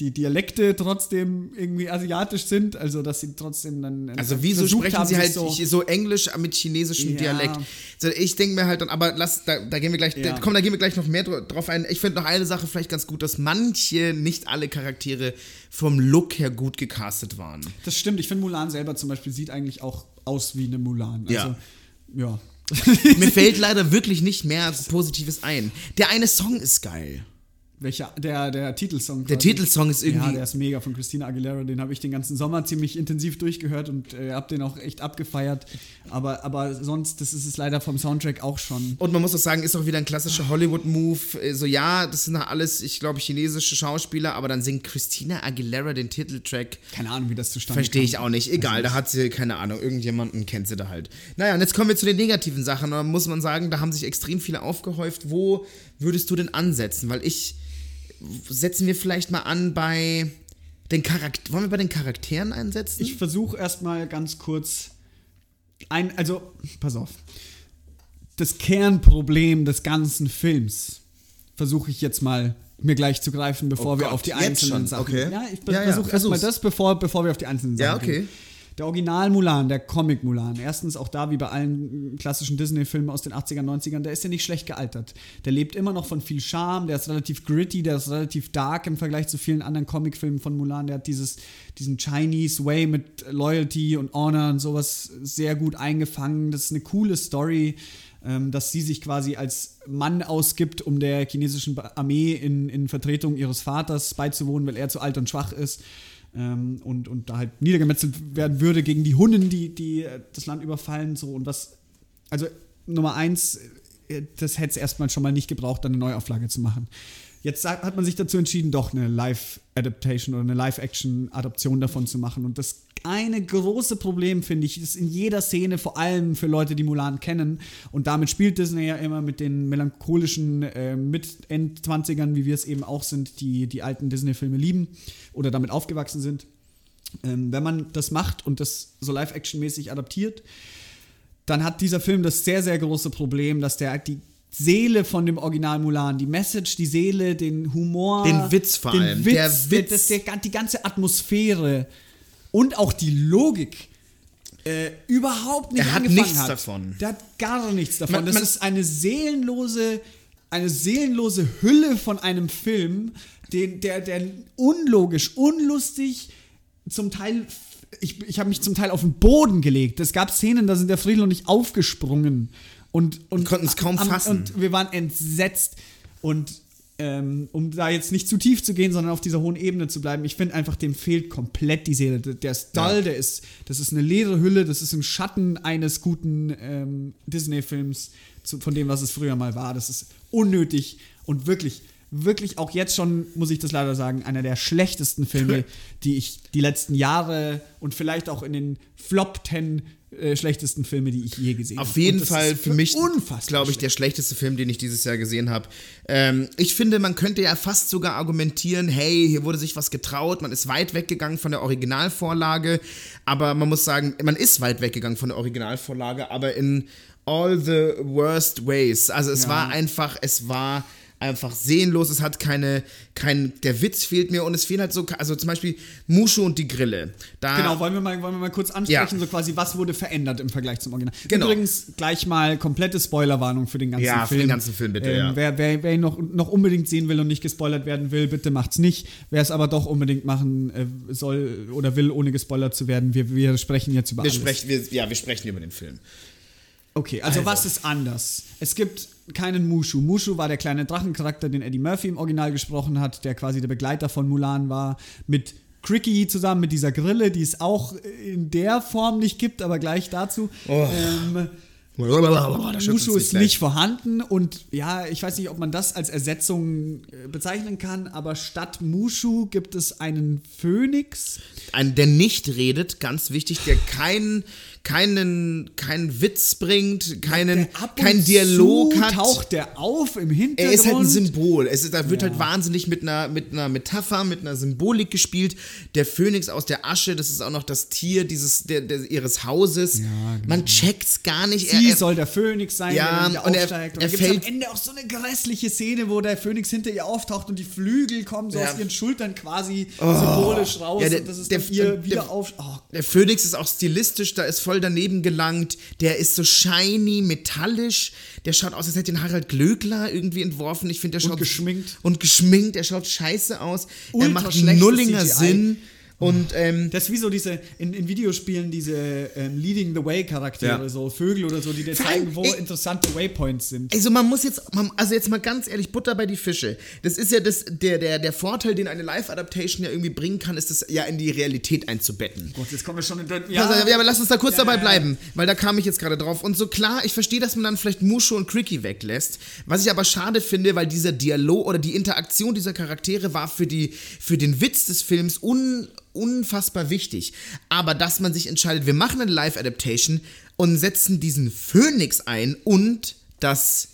die Dialekte trotzdem irgendwie asiatisch sind. Also, dass sie trotzdem dann. Also wieso sprechen haben, sie halt so, so, Englisch mit chinesischem Ja. Dialekt? Also ich denke mir halt dann, aber lass, da, da gehen wir gleich, Ja. da, komm, da gehen wir gleich noch mehr dr- drauf ein. Ich finde noch eine Sache vielleicht ganz gut, dass manche, nicht alle Charaktere vom Look her gut gecastet waren. Das stimmt. Ich finde, Mulan selber zum Beispiel sieht eigentlich auch aus wie eine Mulan. Also, Ja. ja. Mir fällt leider wirklich nicht mehr Positives ein. Der eine Song ist geil. Welcher? Der, der Titelsong. Der quasi. Titelsong ist irgendwie. Ja, der ist mega von Christina Aguilera. Den habe ich den ganzen Sommer ziemlich intensiv durchgehört und äh, habe den auch echt abgefeiert. Aber, aber sonst, das ist es leider vom Soundtrack auch schon. Und man muss auch sagen, ist auch wieder ein klassischer Hollywood-Move. Äh, So, ja, das sind alles, ich glaube, chinesische Schauspieler, aber dann singt Christina Aguilera den Titeltrack. Keine Ahnung, wie das zustande Verstehe ich auch nicht. Egal, da hat sie, keine Ahnung, irgendjemanden kennt sie da halt. Naja, und jetzt kommen wir zu den negativen Sachen. Da muss man sagen, da haben sich extrem viele aufgehäuft. Wo würdest du denn ansetzen? Weil ich, setzen wir vielleicht mal an bei den Charakteren. Wollen wir bei den Charakteren einsetzen? Ich versuche erstmal ganz kurz ein, also, pass auf. Das Kernproblem des ganzen Films versuche ich jetzt mal mir gleich zu greifen, bevor Oh wir Gott, auf die einzelnen schon? Sachen. Okay. Ja, ich Ja, ja, versuche erstmal versuch's. das, bevor, bevor wir auf die einzelnen Sachen Ja, okay. gehen. Der Original Mulan, der Comic Mulan, erstens auch da wie bei allen klassischen Disney-Filmen aus den 80ern, 90ern, der ist ja nicht schlecht gealtert. Der lebt immer noch von viel Charme, der ist relativ gritty, der ist relativ dark im Vergleich zu vielen anderen Comicfilmen von Mulan. Der hat dieses, diesen Chinese Way mit Loyalty und Honor und sowas sehr gut eingefangen. Das ist eine coole Story, ähm, dass sie sich quasi als Mann ausgibt, um der chinesischen Armee in, in Vertretung ihres Vaters beizuwohnen, weil er zu alt und schwach ist ähm, und, und da halt niedergemetzelt werden würde gegen die Hunnen, die, die äh, das Land überfallen. So und was, also Nummer eins, äh, das hätte es erstmal schon mal nicht gebraucht, dann eine Neuauflage zu machen. Jetzt hat man sich dazu entschieden, doch eine Live-Adaptation oder eine Live-Action-Adaption davon zu machen. Und das eine große Problem, finde ich, ist in jeder Szene, vor allem für Leute, die Mulan kennen. Und damit spielt Disney ja immer mit den melancholischen äh, Mit-End-20ern, wie wir es eben auch sind, die die alten Disney-Filme lieben oder damit aufgewachsen sind. Ähm, wenn man das macht und das so Live-Action-mäßig adaptiert, dann hat dieser Film das sehr, sehr große Problem, dass der die Seele von dem Original Mulan, die Message, die Seele, den Humor, Den Witz vor den allem. Witz, Der Witz. das, der, die ganze Atmosphäre und auch die Logik äh, überhaupt nicht Er hat angefangen nichts hat. davon. Der hat gar nichts davon. Man- das man- ist eine seelenlose, eine seelenlose Hülle von einem Film, den, der, der unlogisch, unlustig, zum Teil. Ich, ich habe mich zum Teil auf den Boden gelegt. Es gab Szenen, da sind der Friedel und ich aufgesprungen. Und, und konnten es kaum fassen. Und wir waren entsetzt. Und ähm, um da jetzt nicht zu tief zu gehen, sondern auf dieser hohen Ebene zu bleiben, ich finde einfach, dem fehlt komplett die Seele. Der ist dull, Ja. der ist, das ist eine leere Hülle, das ist im Schatten eines guten ähm, Disney-Films, von dem, was es früher mal war. Das ist unnötig und wirklich, wirklich auch jetzt schon, muss ich das leider sagen, einer der schlechtesten Filme, [laughs] die ich die letzten Jahre und vielleicht auch in den Flop 10 äh, schlechtesten Filme, die ich je gesehen habe. Auf jeden Fall für mich, unfassbar. glaube ich, der schlechteste Film, den ich dieses Jahr gesehen habe. Ähm, ich finde, man könnte ja fast sogar argumentieren, hey, hier wurde sich was getraut, man ist weit weggegangen von der Originalvorlage, aber man muss sagen, man ist weit weggegangen von der Originalvorlage, aber in all the worst ways. Also es Ja. war einfach, es war einfach seelenlos. Es hat keine, kein, der Witz fehlt mir und es fehlen halt so, also zum Beispiel Mushu und die Grille. Da, Genau, wollen wir mal, wollen wir mal kurz ansprechen, Ja. so quasi, was wurde verändert im Vergleich zum Original. Genau. Übrigens gleich mal komplette Spoilerwarnung für den ganzen Ja, für Film. den ganzen Film bitte, ja. Wer, wer, wer ihn noch, noch unbedingt sehen will und nicht gespoilert werden will, bitte macht's nicht. Wer es aber doch unbedingt machen äh, soll oder will, ohne gespoilert zu werden, wir, wir sprechen jetzt über wir alles. sprechen, wir, ja, wir sprechen über den Film. Okay, also, Also. was ist anders? Es gibt keinen Mushu. Mushu war der kleine Drachencharakter, den Eddie Murphy im Original gesprochen hat, der quasi der Begleiter von Mulan war, mit Cricky zusammen mit dieser Grille, die es auch in der Form nicht gibt, aber gleich dazu. Oh. Ähm, schüttelt's Mushu ist nicht vorhanden und ja, ich weiß nicht, ob man das als Ersetzung äh, bezeichnen kann, aber statt Mushu gibt es einen Phönix. Ein, der nicht redet, ganz wichtig, der keinen, keinen, keinen Witz bringt, keinen, und keinen Dialog hat. taucht der auf im Er Hintergrund. ist halt ein Symbol. Es ist, da wird Ja. halt wahnsinnig mit einer, mit einer Metapher, mit einer Symbolik gespielt. Der Phönix aus der Asche, das ist auch noch das Tier dieses, der, der, ihres Hauses. Ja, genau. Man checkt's gar nicht. Sie er, soll der Phönix sein, Ja, der und er- aufsteigt. Und er da gibt es am Ende auch so eine grässliche Szene, wo der Phönix hinter ihr auftaucht und die Flügel kommen so Ja. aus ihren Schultern quasi symbolisch raus. Ja, der- und das ist der- dann ihr der- wieder auf. Oh, Der Phönix ist auch stilistisch, da ist voll daneben gelangt. Der ist so shiny, metallisch. Der schaut aus, als hätte ihn Harald Glöckler irgendwie entworfen. Ich finde, der schaut. geschminkt. Und geschminkt. Der schaut scheiße aus. Ultra er macht nullinger CGI. Sinn. Und, ähm, das ist wie so diese, in, in Videospielen, diese ähm, Leading the Way Charaktere, Ja. so Vögel oder so, die dir zeigen, wo ey- interessante Waypoints sind. Also man muss jetzt, man, also jetzt mal ganz ehrlich, Butter bei die Fische. Das ist ja das, der, der, der Vorteil, den eine Live-Adaptation ja irgendwie bringen kann, ist das ja in die Realität einzubetten. Gott, jetzt kommen wir schon in den. Ja. Also, ja, aber lass uns da kurz Ja, dabei bleiben, weil da kam ich jetzt gerade drauf. Und so klar, ich verstehe, dass man dann vielleicht Mushu und Cricky weglässt. Was ich aber schade finde, weil dieser Dialog oder die Interaktion dieser Charaktere war für, die, für den Witz des Films un, unfassbar wichtig. Aber dass man sich entscheidet, wir machen eine Live-Adaptation und setzen diesen Phönix ein und das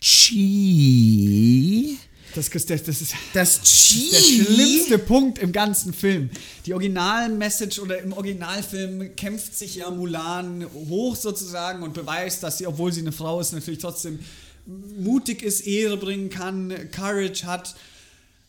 Chi. Das, das, das ist. Das Chi. der schlimmste Punkt im ganzen Film. Die Original-Message oder im Originalfilm kämpft sich ja Mulan hoch sozusagen und beweist, dass sie, obwohl sie eine Frau ist, natürlich trotzdem mutig ist, Ehre bringen kann, Courage hat.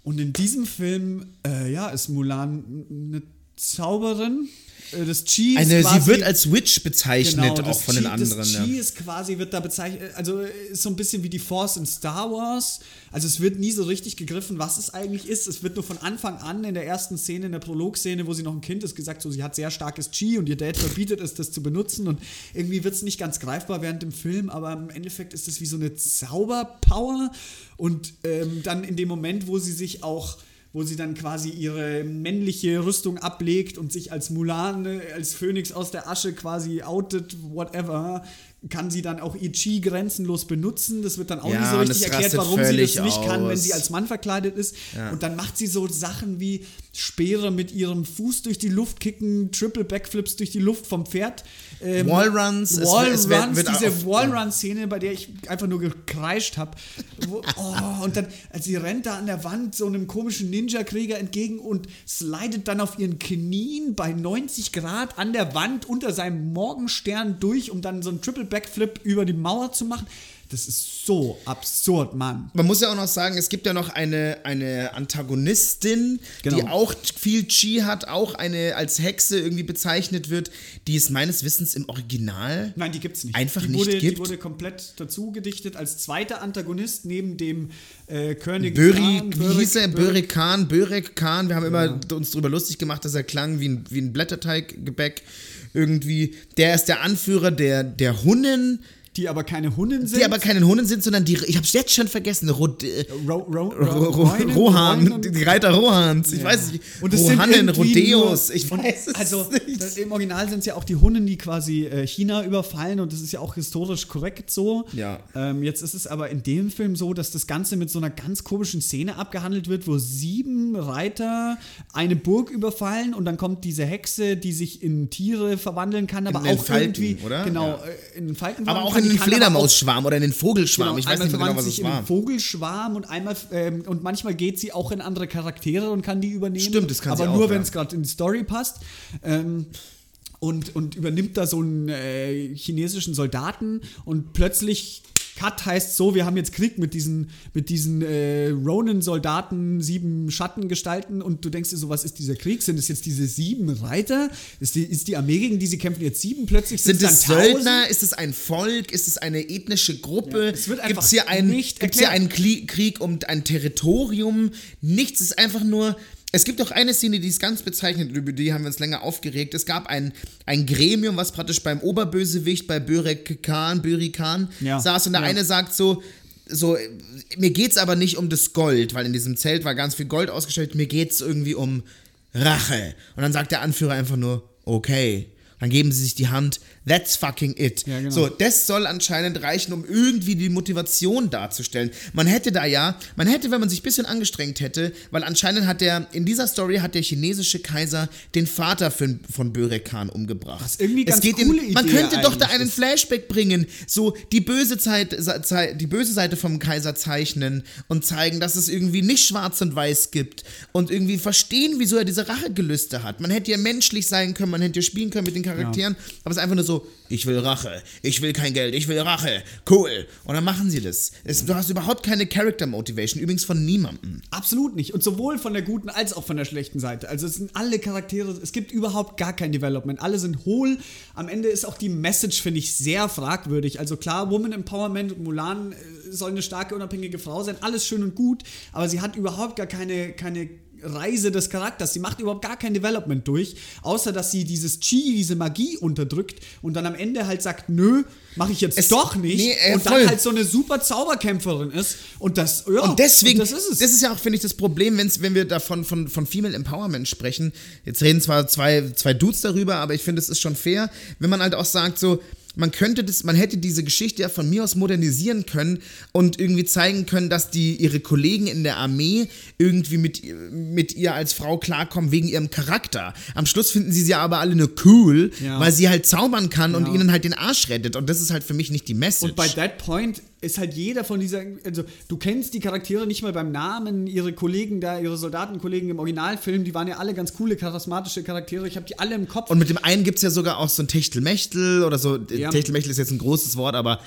Und in diesem Film, äh, ja, ist Mulan eine Zauberin. Äh, Das Chi ist Eine, quasi, sie wird als Witch bezeichnet, Genau, auch von den Chi- anderen. Das ja. Chi ist quasi, wird da bezeichnet, also ist so ein bisschen wie die Force in Star Wars. Also es wird nie so richtig gegriffen, was es eigentlich ist. Es wird nur von Anfang an in der ersten Szene, in der Prolog-Szene, wo sie noch ein Kind ist, gesagt, so sie hat sehr starkes Chi und ihr Dad verbietet es, das zu benutzen. Und irgendwie wird es nicht ganz greifbar während dem Film, aber im Endeffekt ist es wie so eine Zauberpower. Und ähm, dann in dem Moment, wo sie sich auch wo sie dann quasi ihre männliche Rüstung ablegt und sich als Mulan, als Phönix aus der Asche quasi outet, whatever, kann sie dann auch ihr Chi grenzenlos benutzen. Das wird dann auch Ja, nicht so richtig erklärt, warum sie das nicht kann, wenn aus. sie als Mann verkleidet ist. Ja. Und dann macht sie so Sachen wie Speere mit ihrem Fuß durch die Luft kicken, Triple Backflips durch die Luft vom Pferd. Ähm, Wallruns, es- Wallruns, wird- wird diese Wallrun-Szene, bei der ich einfach nur gekreischt habe. Oh, und dann, als sie rennt da an der Wand so einem komischen Ninja-Krieger entgegen und slidet dann auf ihren Knien bei 90 Grad an der Wand unter seinem Morgenstern durch, um dann so einen Triple Backflip über die Mauer zu machen. Das ist so absurd, Mann. Man muss ja auch noch sagen, es gibt ja noch eine, eine Antagonistin, die Genau. auch viel Chi hat, auch eine als Hexe irgendwie bezeichnet wird, die es meines Wissens im Original Nein, die gibt's nicht. Einfach die nicht wurde, gibt? Die wurde komplett dazu gedichtet als zweiter Antagonist neben dem äh, König Böri, Khan, wie hieß er? Börek- Börek Khan, Börek Khan. Wir haben immer uns darüber lustig gemacht, dass er klang wie ein, wie ein Blätterteiggebäck irgendwie. Der ist der Anführer der, der Hunnen, die aber keine Hunden sind. die aber keine Hunnen sind, sondern die, ich hab's jetzt schon vergessen, Rod, äh, Ro, Ro, Ro, Ro, Ro, Rohan, Rohinen. die Reiter Rohans, ich Ja. weiß nicht, Und es sind Rohannen, irgendwie Rodeos, ich weiß es Also nicht. das, im Original sind es ja auch die Hunnen, die quasi äh, China überfallen und das ist ja auch historisch korrekt so. Ja. Ähm, jetzt ist es aber in dem Film so, dass das Ganze mit so einer ganz komischen Szene abgehandelt wird, wo sieben Reiter eine Burg überfallen und dann kommt diese Hexe, die sich in Tiere verwandeln kann, aber den auch Falken, irgendwie oder? genau Ja. in Falken aber auch kann, in den aber Fledermausschwarm oder in den Vogelschwarm, Genau, ich weiß nicht mehr genau, was es war. Vogelschwarm und einmal ähm, und manchmal geht sie auch in andere Charaktere und kann die übernehmen. Stimmt, das kann sie Aber nur, wenn es gerade in die Story passt. Ähm, und, und übernimmt da so einen äh, chinesischen Soldaten und plötzlich Cut heißt so, wir haben jetzt Krieg mit diesen, mit diesen äh, Ronin-Soldaten, sieben Schattengestalten und du denkst dir so, was ist dieser Krieg? Sind es jetzt diese sieben Reiter? Ist die, ist die Armee, gegen die sie kämpfen, jetzt sieben? Plötzlich sind es Söldner? Ist es ein Volk? Ist es eine ethnische Gruppe? Ja, es wird einfach Gibt's hier einen, nicht gibt's hier einen Krieg um ein Territorium? Nichts, es ist einfach nur es gibt auch eine Szene, die ist ganz bezeichnet, über die haben wir uns länger aufgeregt. Es gab ein, ein Gremium, was praktisch beim Oberbösewicht, bei Börek Khan, Böri Khan, ja, saß und der ja. eine sagt so, so, mir geht's aber nicht um das Gold, weil in diesem Zelt war ganz viel Gold ausgestellt, mir geht's irgendwie um Rache. Und dann sagt der Anführer einfach nur, okay. Dann geben sie sich die Hand, That's fucking it. Ja, genau. So, das soll anscheinend reichen, um irgendwie die Motivation darzustellen. Man hätte da ja, man hätte, wenn man sich ein bisschen angestrengt hätte, weil anscheinend hat der, in dieser Story hat der chinesische Kaiser den Vater von, von Börek Khan umgebracht. Das ist irgendwie ganz es coole in, Man Idee könnte doch da einen Flashback bringen, so die böse Zeit, die böse Seite vom Kaiser zeichnen und zeigen, dass es irgendwie nicht schwarz und weiß gibt und irgendwie verstehen, wieso er diese Rachegelüste hat. Man hätte ja menschlich sein können, man hätte ja spielen können mit den Charakteren, ja. aber es ist einfach nur so, ich will Rache, ich will kein Geld, ich will Rache, cool. Und dann machen sie das. Es, du hast überhaupt keine Character Motivation, übrigens von niemandem. Absolut nicht. Und sowohl von der guten als auch von der schlechten Seite. Also es sind alle Charaktere, es gibt überhaupt gar kein Development. Alle sind hohl. Am Ende ist auch die Message, finde ich, sehr fragwürdig. Also klar, Woman Empowerment Mulan äh, soll eine starke, unabhängige Frau sein, alles schön und gut, aber sie hat überhaupt gar keine, keine Reise des Charakters. Sie macht überhaupt gar kein Development durch, außer dass sie dieses Chi, diese Magie unterdrückt und dann am Ende halt sagt, nö, mache ich jetzt es, doch nicht. Nee, äh, und dann halt so eine super Zauberkämpferin ist. Und das, ja, und deswegen, und das ist es. Das ist ja auch, finde ich, das Problem, wenn's, wenn wir davon von, von Female Empowerment sprechen. Jetzt reden zwar zwei, zwei Dudes darüber, aber ich finde, es ist schon fair, wenn man halt auch sagt, so, man könnte das, man hätte diese Geschichte ja von mir aus modernisieren können und irgendwie zeigen können, dass die ihre Kollegen in der Armee irgendwie mit, mit ihr als Frau klarkommen wegen ihrem Charakter. Am Schluss finden sie sie aber alle nur cool, ja. weil sie halt zaubern kann ja. und ihnen halt den Arsch rettet. Und das ist halt für mich nicht die Message. Und bei That Point ist halt jeder von dieser, also du kennst die Charaktere nicht mal beim Namen, ihre Kollegen da, ihre Soldatenkollegen im Originalfilm, die waren ja alle ganz coole, charismatische Charaktere, ich habe die alle im Kopf. Und mit dem einen gibt es ja sogar auch so ein Techtelmechtel oder so, ja. Techtelmechtel ist jetzt ein großes Wort, aber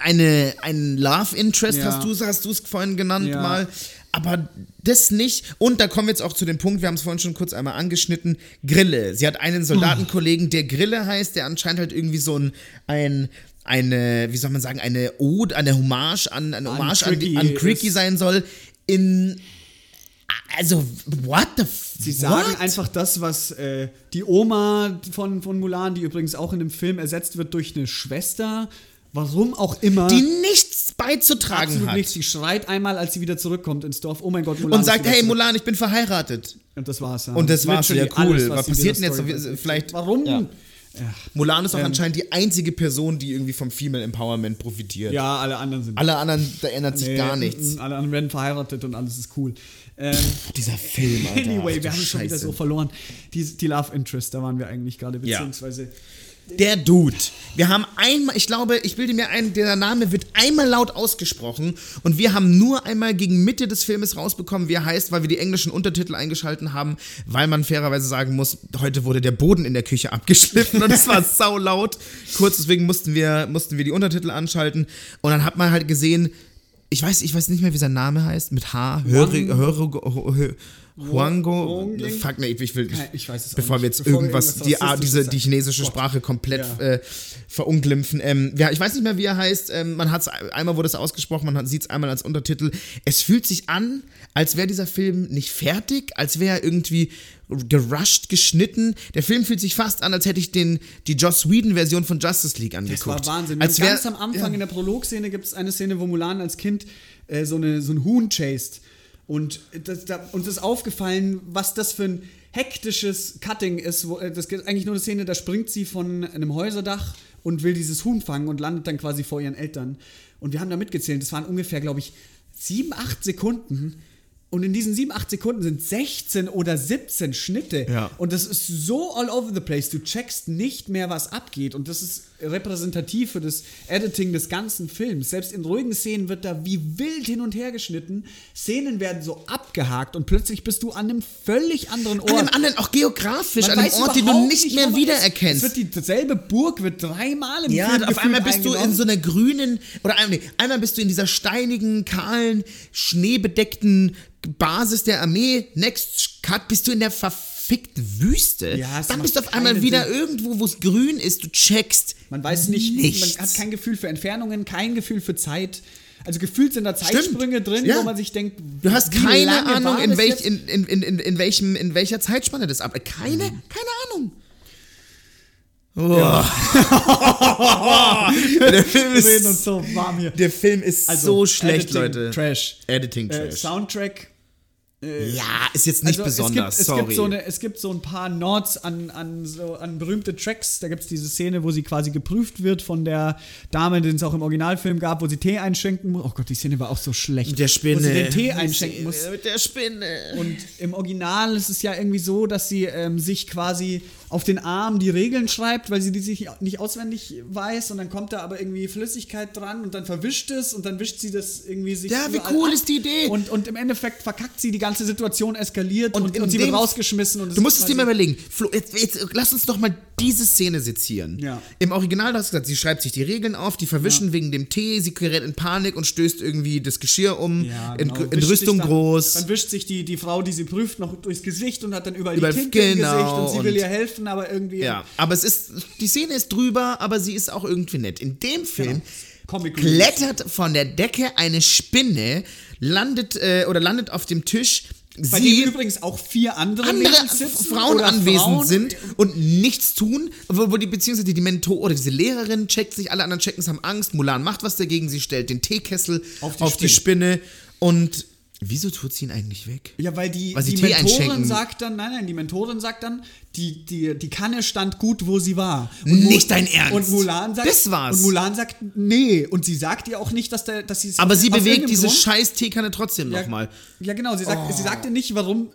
eine, ein Love Interest ja. hast du hast du es vorhin genannt ja. mal. Aber das nicht. Und da kommen wir jetzt auch zu dem Punkt, wir haben es vorhin schon kurz einmal angeschnitten, Grille. Sie hat einen Soldatenkollegen, der Grille heißt, der anscheinend halt irgendwie so ein, ein eine, wie soll man sagen, eine Ode, eine Hommage an, eine Hommage an, an, an Cricky sein soll. In also, what the f Sie sagen what? einfach das, was äh, die Oma von, von Mulan, die übrigens auch in dem Film ersetzt wird durch eine Schwester, warum auch immer. Die nichts beizutragen absolut hat. Nichts. Sie schreit einmal, als sie wieder zurückkommt ins Dorf, oh mein Gott, Mulan. Und sagt, hey Mulan, ich bin verheiratet. Und das war's ja. Und das war's, ja cool. Alles, was, was passiert denn jetzt? So, vielleicht. Warum? Ja. Ja. Mulan ist auch ähm, anscheinend die einzige Person, die irgendwie vom Female Empowerment profitiert. Ja, alle anderen sind. Alle anderen, da ändert sich nee, gar nichts. Alle anderen werden verheiratet und alles ist cool. Ähm, Pff, dieser Film, Alter. Anyway, Ach, wir haben es schon wieder so verloren. Die, die Love Interest, da waren wir eigentlich gerade, beziehungsweise. Ja. Der Dude. Wir haben einmal, ich glaube, ich bilde mir ein, der Name wird einmal laut ausgesprochen und wir haben nur einmal gegen Mitte des Filmes rausbekommen, wie er heißt, weil wir die englischen Untertitel eingeschalten haben, weil man fairerweise sagen muss, heute wurde der Boden in der Küche abgeschliffen und es war [laughs] sau laut. Kurz deswegen mussten wir, mussten wir die Untertitel anschalten und dann hat man halt gesehen, ich weiß, ich weiß nicht mehr, wie sein Name heißt, mit H, Hörig, Hörig, Hörig Huango. Fuck, nee, ich will. Ich weiß es Bevor wir jetzt bevor irgendwas, die, diese, die chinesische Gott. Sprache komplett ja. äh, verunglimpfen. Ähm, ja, ich weiß nicht mehr, wie er heißt. Ähm, man hat einmal wurde es ausgesprochen, man sieht es einmal als Untertitel. Es fühlt sich an, als wäre dieser Film nicht fertig, als wäre er irgendwie gerusht, geschnitten. Der Film fühlt sich fast an, als hätte ich den, die Joss Whedon-Version von Justice League angeguckt. Das war Wahnsinn. Als wär, ganz am Anfang ja. in der Prolog-Szene gibt es eine Szene, wo Mulan als Kind äh, so, eine, so ein Huhn chased. Und das, da, uns ist aufgefallen, was das für ein hektisches Cutting ist. Wo, äh, das ist eigentlich nur eine Szene, da springt sie von einem Häuserdach und will dieses Huhn fangen und landet dann quasi vor ihren Eltern. Und wir haben da mitgezählt, das waren ungefähr, glaube ich, sieben, acht Sekunden. Und in diesen 7, 8 Sekunden sind 16 oder 17 Schnitte. Ja. Und das ist so all over the place. Du checkst nicht mehr, was abgeht. Und das ist repräsentativ für das Editing des ganzen Films. Selbst in ruhigen Szenen wird da wie wild hin und her geschnitten. Szenen werden so abgehakt und plötzlich bist du an einem völlig anderen Ort. An einem anderen, auch geografisch, Man an einem Ort, den du nicht mehr wiedererkennst. Es wird die, dieselbe Burg wird dreimal im Ja, Film auf einmal bist du in so einer grünen, oder einmal, nee, einmal bist du in dieser steinigen, kahlen, schneebedeckten Basis der Armee. Next Cut bist du in der verfickten Wüste. Ja, Dann bist du auf einmal wieder Sinn. irgendwo, wo es grün ist. Du checkst. Man weiß nicht, nichts. man hat kein Gefühl für Entfernungen, kein Gefühl für Zeit. Also gefühlt sind da Zeitsprünge drin, Ja. wo man sich denkt, Du hast keine Ahnung, in, welch, in, in, in, in, welchem, in welcher Zeitspanne das ab. Keine, Mhm. keine Ahnung. Oh. [laughs] der, Film ist, so warm hier. der Film ist Also, so schlecht, Editing, Leute. Trash. Editing Äh, Trash. Soundtrack. ja, ist jetzt nicht Also besonders, es gibt, sorry. Es gibt, so eine, es gibt so ein paar Nods an, an, so, an berühmte Tracks. Da gibt es diese Szene, wo sie quasi geprüft wird von der Dame, den es auch im Originalfilm gab, wo sie Tee einschenken muss. Oh Gott, die Szene war auch so schlecht. Mit der Spinne. Wo sie den Tee einschenken muss. Mit der Spinne. Und im Original ist es ja irgendwie so, dass sie ähm, sich quasi auf den Arm die Regeln schreibt, weil sie die sich nicht auswendig weiß und dann kommt da aber irgendwie Flüssigkeit dran und dann verwischt es und dann wischt sie das irgendwie sich Ja, wie cool ab. ist die Idee? Und, und im Endeffekt verkackt sie, die ganze Situation eskaliert und, und, in sie wird rausgeschmissen. Und Du musst es dir mal überlegen. Flo, jetzt, jetzt lass uns doch mal diese Szene sezieren. Ja. Im Original, du hast gesagt, sie schreibt sich die Regeln auf, die verwischen wegen dem Tee, sie gerät in Panik und stößt irgendwie das Geschirr um, Ja, in, genau. in Wischt Rüstung dann, groß. Dann wischt sich die, die Frau, die sie prüft, noch durchs Gesicht und hat dann überall, Überall- die im genau, Gesicht und sie will und- ihr helfen, aber irgendwie. ja, aber es ist, die Szene ist drüber, aber sie ist auch irgendwie nett. In dem Film Genau. Comic Relief. klettert von der Decke eine Spinne, landet äh, oder landet auf dem Tisch. Bei sie dem übrigens auch vier andere, andere Frauen anwesend Frauen. sind und nichts tun, wo, wo die beziehungsweise die Mentor oder diese Lehrerin checkt sich, alle anderen checken es, haben Angst, Mulan macht was dagegen, sie stellt den Teekessel Auf auf die die, Spinne. und wieso tut sie ihn eigentlich weg? Ja, weil die, Weil die Mentorin sagt dann, nein, nein, die Mentorin sagt dann, die, die, die Kanne stand gut, wo sie war. Und Nicht dein Ernst. Und Mulan sagt, Das war's. Und Mulan sagt, nee. Und sie sagt ihr auch nicht, dass, der, dass sie es Aber sie bewegt diese Grund- scheiß Teekanne trotzdem ja, nochmal. Ja, genau. Sie, sagt, sie sagte nicht, warum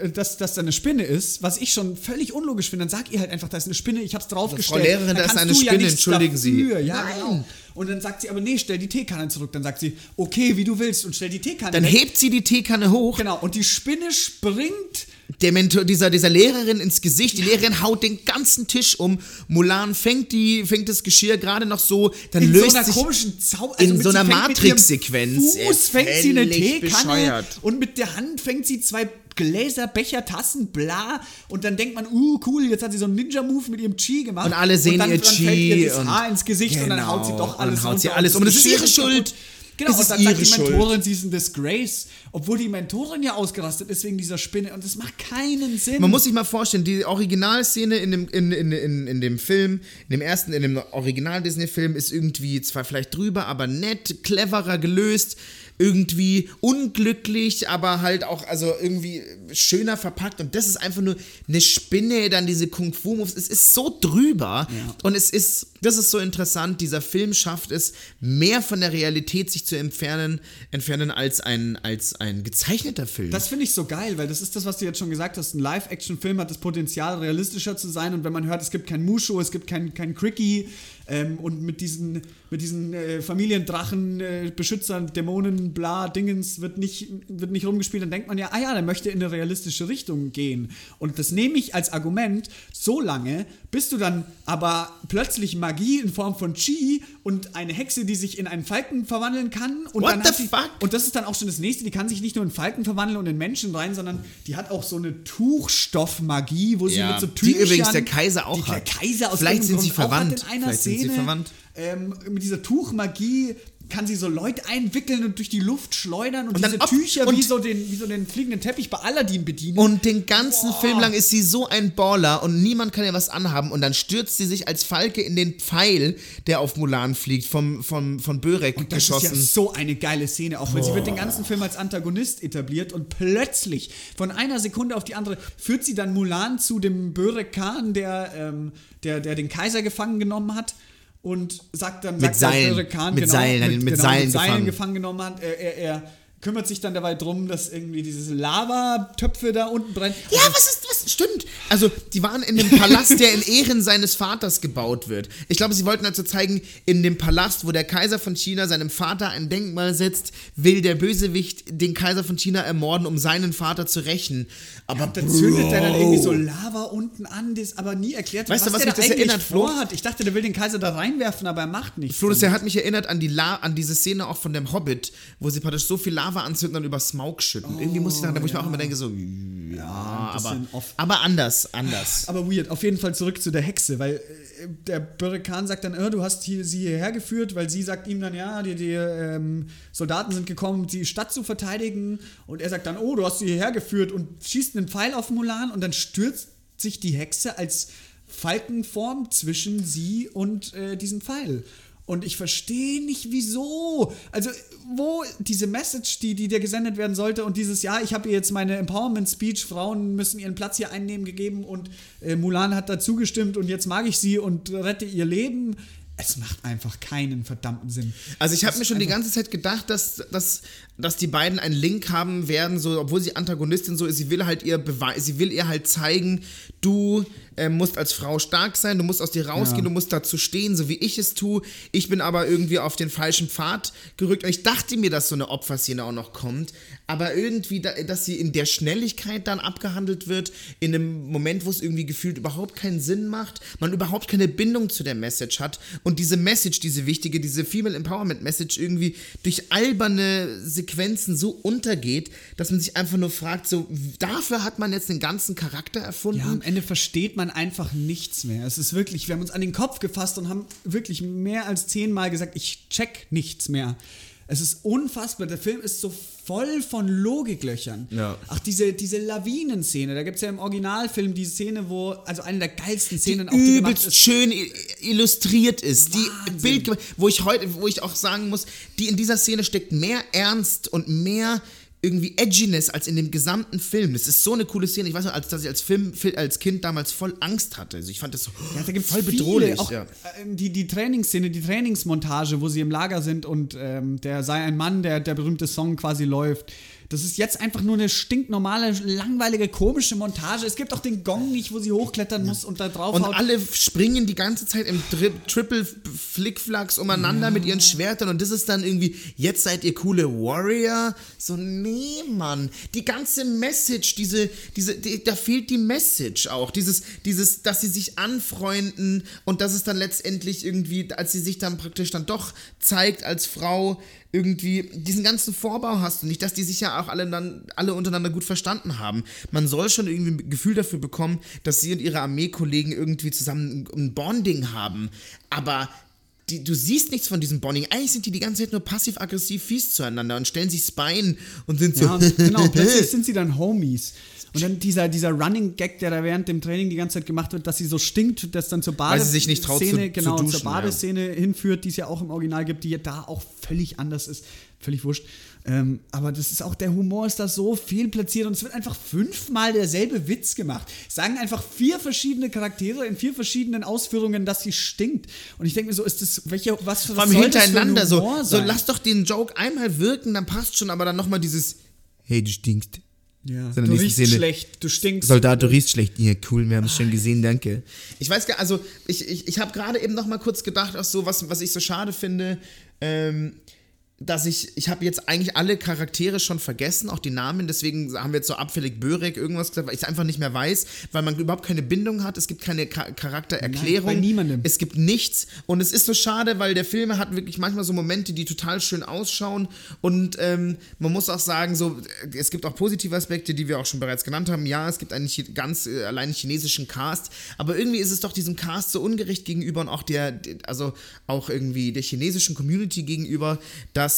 äh, dass das da eine Spinne ist, was ich schon völlig unlogisch finde. Dann sag ihr halt einfach, da ist eine Spinne, ich hab's draufgestellt. Frau Lehrerin, da ist eine ja Spinne, nichts entschuldigen Sie. dafür. Ja, Nein. genau. Und dann sagt sie aber, nee, stell die Teekanne zurück. Dann sagt sie, okay, wie du willst und stell die Teekanne Dann weg. hebt sie die Teekanne hoch, Genau, und die Spinne springt der Mentor, dieser, dieser Lehrerin ins Gesicht. Die Lehrerin haut den ganzen Tisch um. Mulan fängt, die, fängt das Geschirr gerade noch so, dann in löst so einer sich komischen Zauber in mit- so einer Matrix-Sequenz. Fuß fängt sie eine Teekanne und mit der Hand fängt sie zwei Gläser, Becher, Tassen, bla. Und dann denkt man, uh, cool, jetzt hat sie so einen Ninja-Move mit ihrem Chi gemacht. Und alle sehen dann, ihr dann Chi fällt ihr das und- Haar ins Gesicht und dann Genau, haut sie doch und alles dann haut sie alles und um. Und es ist ihre. Schuld. Genau, Es und dann sagt die Schuld. Mentorin, sie ist ein Disgrace, obwohl die Mentorin ja ausgerastet ist wegen dieser Spinne und das macht keinen Sinn. Man muss sich mal vorstellen, die Originalszene in dem, in, in, in, in dem Film, in dem ersten, in dem Original-Disney-Film ist irgendwie zwar vielleicht drüber, aber nett, cleverer gelöst, irgendwie unglücklich, aber halt auch, also irgendwie schöner verpackt und das ist einfach nur eine Spinne, dann diese Kung-Fu-Moves, es ist so drüber und es ist, das ist so interessant, dieser Film schafft es, mehr von der Realität sich zu entfernen, entfernen als ein, als ein gezeichneter Film. Das finde ich so geil, weil das ist das, was du jetzt schon gesagt hast. Ein Live-Action-Film hat das Potenzial, realistischer zu sein. Und wenn man hört, es gibt kein Mushu, es gibt kein, kein Cricky ähm, und mit diesen, mit diesen äh, Familiendrachen, äh, Beschützern, Dämonen, bla, Dingens wird nicht, wird nicht rumgespielt, dann denkt man ja, ah ja, der möchte in eine realistische Richtung gehen. Und das nehme ich als Argument so lange, bis du dann aber plötzlich Magie in Form von Chi und eine Hexe, die sich in einen Falken verwandeln kann. Und What dann the sie, fuck? und das ist dann auch schon das nächste, die kann sich nicht nur in Falken verwandeln und in Menschen rein, sondern die hat auch so eine Tuchstoffmagie, wo sie Ja, mit so die Tüchern... übrigens der Kaiser auch die Der hat. Kaiser aus Vielleicht sind sie Grund verwandt. Vielleicht sind Szene, sie verwandt. Ähm, mit dieser Tuchmagie kann sie so Leute einwickeln und durch die Luft schleudern und, Und diese Tücher und- wie, so den, wie so den fliegenden Teppich bei Aladdin bedienen. Und den ganzen Film lang ist sie so ein Baller und niemand kann ihr was anhaben und dann stürzt sie sich als Falke in den Pfeil, der auf Mulan fliegt, vom, vom, von Börek Und das geschossen. ist ja so eine geile Szene, auch weil sie wird den ganzen Film als Antagonist etabliert und plötzlich von einer Sekunde auf die andere führt sie dann Mulan zu dem Börek Khan, der, ähm, der, der den Kaiser gefangen genommen hat und sagt dann, Mit sagt Seilen. Khan, Mit genau, Seilen, mit Seilen mit Seilen gefangen. gefangen genommen hat, er, er, er kümmert sich dann dabei drum, dass irgendwie diese Lavatöpfe da unten brennen. Ja, Also, was ist, was stimmt? Also, die waren in dem Palast, der in Ehren seines Vaters gebaut wird. Ich glaube, sie wollten also zeigen, in dem Palast, wo der Kaiser von China seinem Vater ein Denkmal setzt, will der Bösewicht den Kaiser von China ermorden, um seinen Vater zu rächen. Aber da zündet er dann irgendwie so Lava unten an, das aber nie erklärt, Weißt du, was der mich da das erinnert, Flo? vorhat. Ich dachte, der will den Kaiser da reinwerfen, aber er macht nichts. Flo, das hat mich erinnert an, die La an diese Szene auch von dem Hobbit, wo sie praktisch so viel Lava anzünden und über Smaug schütten. Irgendwie muss ich daran, wo ich mir auch immer denke, so, ja, aber, off. aber anders, anders. Aber weird. Auf jeden Fall zurück zu der Hexe, weil äh, der Bürrekan sagt dann, äh, du hast hier, sie hierher geführt, weil sie sagt ihm dann, ja, die, die ähm, Soldaten sind gekommen, um die Stadt zu verteidigen. Und er sagt dann, oh, du hast sie hierher geführt und schießt einen Pfeil auf Mulan und dann stürzt sich die Hexe als Falkenform zwischen sie und äh, diesen Pfeil. Und ich verstehe nicht, wieso. Also, wo diese Message, die, die dir gesendet werden sollte und dieses, ja, ich habe ihr jetzt meine Empowerment-Speech, Frauen müssen ihren Platz hier einnehmen, gegeben und äh, Mulan hat dazu gestimmt und jetzt mag ich sie und rette ihr Leben. Es macht einfach keinen verdammten Sinn. Also ich habe mir schon die ganze Zeit gedacht, dass, dass, dass die beiden einen Link haben werden, so, obwohl sie Antagonistin so ist, sie will halt ihr Beweis, sie will ihr halt zeigen, du äh, musst als Frau stark sein, du musst aus dir rausgehen, Ja. du musst dazu stehen, so wie ich es tue. Ich bin aber irgendwie auf den falschen Pfad gerückt. Und ich dachte mir, dass so eine Opferszene auch noch kommt, aber irgendwie, da, dass sie in der Schnelligkeit dann abgehandelt wird, in einem Moment, wo es irgendwie gefühlt überhaupt keinen Sinn macht, man überhaupt keine Bindung zu der Message hat und diese Message, diese wichtige, diese Female Empowerment Message irgendwie durch alberne Sequenzen so untergeht, dass man sich einfach nur fragt, so dafür hat man jetzt den ganzen Charakter erfunden. Ja, am Ende versteht man einfach nichts mehr. Es ist wirklich, wir haben uns an den Kopf gefasst und haben wirklich mehr als zehnmal gesagt, ich check nichts mehr. Es ist unfassbar. Der Film ist so voll von Logiklöchern. Ja. Ach, diese, diese Lawinenszene. Da gibt es ja im Originalfilm die Szene, wo, also eine der geilsten Szenen, auch die übelst ist. schön illustriert ist. Die Wahnsinn. Bild, wo ich heute, wo ich auch sagen muss, die in dieser Szene steckt mehr Ernst und mehr irgendwie Edginess als in dem gesamten Film. Das ist so eine coole Szene. Ich weiß noch, als dass ich als Film, als Kind damals voll Angst hatte. Also ich fand das so Ja, da voll viele, bedrohlich. Auch ja. äh, die, die Trainingsszene, die Trainingsmontage, wo sie im Lager sind und ähm, der sei ein Mann, der der berühmte Song quasi läuft. Das ist jetzt einfach nur eine stinknormale, langweilige, komische Montage. Es gibt auch den Gong nicht, wo sie hochklettern muss und da drauf Und alle springen die ganze Zeit im Tri Triple Flickflacks umeinander mit ihren Schwertern und das ist dann irgendwie, jetzt seid ihr coole Warrior. So, nee, Mann. Die ganze Message, diese, diese, die, da fehlt die Message auch. Dieses, dieses, dass sie sich anfreunden und dass es dann letztendlich irgendwie, als sie sich dann praktisch dann doch zeigt als Frau, irgendwie diesen ganzen Vorbau hast du nicht, dass die sich ja auch alle dann alle untereinander gut verstanden haben. Man soll schon irgendwie ein Gefühl dafür bekommen, dass sie und ihre Armeekollegen irgendwie zusammen ein Bonding haben, aber die, du siehst nichts von diesem Bonding. Eigentlich sind die die ganze Zeit nur passiv-aggressiv fies zueinander und stellen sich Spine und sind so. Ja, genau, [laughs] plötzlich sind sie dann Homies. Und dann dieser, dieser Running Gag, der da während dem Training die ganze Zeit gemacht wird, dass sie so stinkt, das dann zur zu- Badeszene, zu genau, duschen, zur Badeszene hinführt, die es ja auch im Original gibt, die ja da auch völlig anders ist. Völlig wurscht. Ähm, aber das ist auch, der Humor ist da so viel platziert und es wird einfach fünfmal derselbe Witz gemacht. Sagen einfach vier verschiedene Charaktere in vier verschiedenen Ausführungen, dass sie stinkt. Und ich denke mir so, ist das, welche, was für Vor allem soll das für ein hintereinander so. Humor So, sein? lass doch den Joke einmal wirken, dann passt schon, aber dann nochmal dieses Hey, du stinkst. ja. So Du riechst Szene. schlecht, du stinkst. Soldat, du riechst schlecht. Ja, cool, wir haben es schon gesehen, danke. Ich weiß gar also ich, ich, ich habe gerade eben noch mal kurz gedacht, auch so, was, was ich so schade finde, ähm, dass ich, ich habe jetzt eigentlich alle Charaktere schon vergessen, auch die Namen, deswegen haben wir jetzt so abfällig Börek irgendwas gesagt, weil ich es einfach nicht mehr weiß, weil man überhaupt keine Bindung hat, es gibt keine Cha Charaktererklärung. Nein, bei niemandem. Es gibt nichts und es ist so schade, weil der Film hat wirklich manchmal so Momente, die total schön ausschauen und ähm, man muss auch sagen, so, äh, es gibt auch positive Aspekte, die wir auch schon bereits genannt haben. Ja, es gibt einen ganz äh, allein chinesischen Cast, aber irgendwie ist es doch diesem Cast so ungerecht gegenüber und auch der, also auch irgendwie der chinesischen Community gegenüber, dass,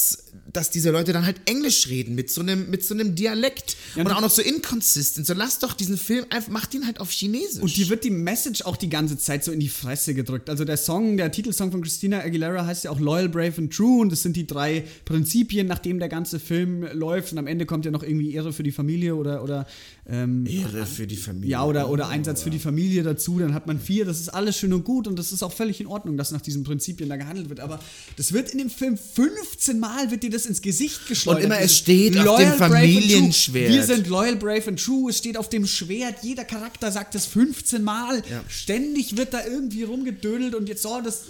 dass diese Leute dann halt Englisch reden mit so einem, mit so einem Dialekt Ja, und und- auch noch so inconsistent. So lass doch diesen Film einfach, mach den halt auf Chinesisch. Und dir wird die Message auch die ganze Zeit so in die Fresse gedrückt. Also der Song, der Titelsong von Christina Aguilera heißt ja auch Loyal, Brave and True und das sind die drei Prinzipien, nach denen der ganze Film läuft und am Ende kommt ja noch irgendwie Ehre für die Familie oder, oder ähm, Ehre für die Familie. ja, oder, oder Einsatz für die Familie dazu, dann hat man vier, das ist alles schön und gut und das ist auch völlig in Ordnung, dass nach diesen Prinzipien da gehandelt wird. Aber das wird in dem Film 15 Mal wird dir das ins Gesicht geschleudert. Und immer, es steht auf Loyal, dem and true. Familienschwert. Wir sind loyal, brave and true. Es steht auf dem Schwert. Jeder Charakter sagt es 15 Mal. Ja. Ständig wird da irgendwie rumgedödelt und jetzt, oh, das,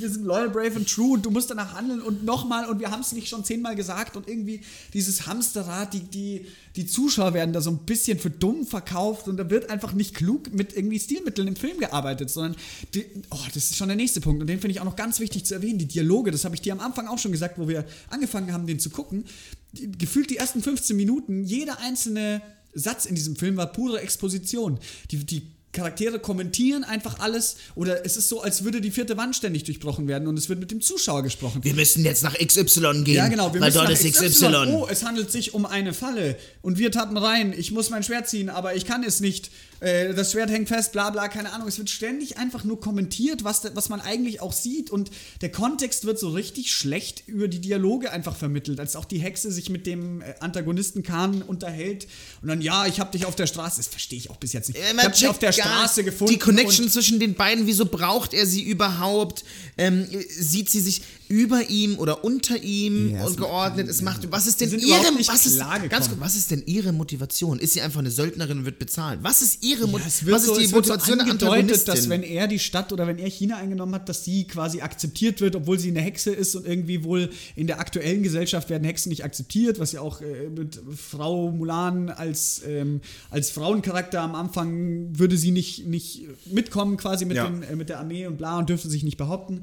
wir sind loyal, brave and true und du musst danach handeln und nochmal und wir haben es nicht schon zehnmal gesagt und irgendwie dieses Hamsterrad, die, die, die Zuschauer werden da so ein bisschen für dumm verkauft und da wird einfach nicht klug mit irgendwie Stilmitteln im Film gearbeitet, sondern die, oh, das ist schon der nächste Punkt und den finde ich auch noch ganz wichtig zu erwähnen, die Dialoge, das habe ich dir am Anfang auch schon gesagt, wo wir angefangen haben, den zu gucken, die, gefühlt die ersten 15 Minuten, jeder einzelne Satz in diesem Film war pure Exposition. Die, die Charaktere kommentieren einfach alles oder es ist so, als würde die vierte Wand ständig durchbrochen werden und es wird mit dem Zuschauer gesprochen. Wir müssen jetzt nach XY gehen, Ja, genau. Wir weil müssen dort nach ist XY. Oh, es handelt sich um eine Falle. Und wir tappen rein. Ich muss mein Schwert ziehen, aber ich kann es nicht. Äh, das Schwert hängt fest, bla bla, keine Ahnung. Es wird ständig einfach nur kommentiert, was, was man eigentlich auch sieht. Und der Kontext wird so richtig schlecht über die Dialoge einfach vermittelt. Als auch die Hexe sich mit dem äh, Antagonisten Khan unterhält. Und dann, ja, ich habe dich auf der Straße. Das verstehe ich auch bis jetzt nicht. Äh, ich habe dich auf der Straße gefunden. Die Connection zwischen den beiden, wieso braucht er sie überhaupt? Ähm, sieht sie sich über ihm oder unter ihm Ja, und geordnet? Es macht, was ist denn ihre, was ist, ganz kurz, was ist denn ihre Motivation? Ist sie einfach eine Söldnerin und wird bezahlt? Was ist ihre Ja, Motivation? es wird was ist so, die so Motivation der angedeutet, dass wenn er die Stadt oder wenn er China eingenommen hat, dass sie quasi akzeptiert wird, obwohl sie eine Hexe ist und irgendwie wohl in der aktuellen Gesellschaft werden Hexen nicht akzeptiert, was ja auch äh, mit Frau Mulan als, ähm, als Frauencharakter am Anfang würde sie nicht, nicht mitkommen quasi mit, Ja. den, äh, mit der Armee und bla und dürfte sich nicht behaupten.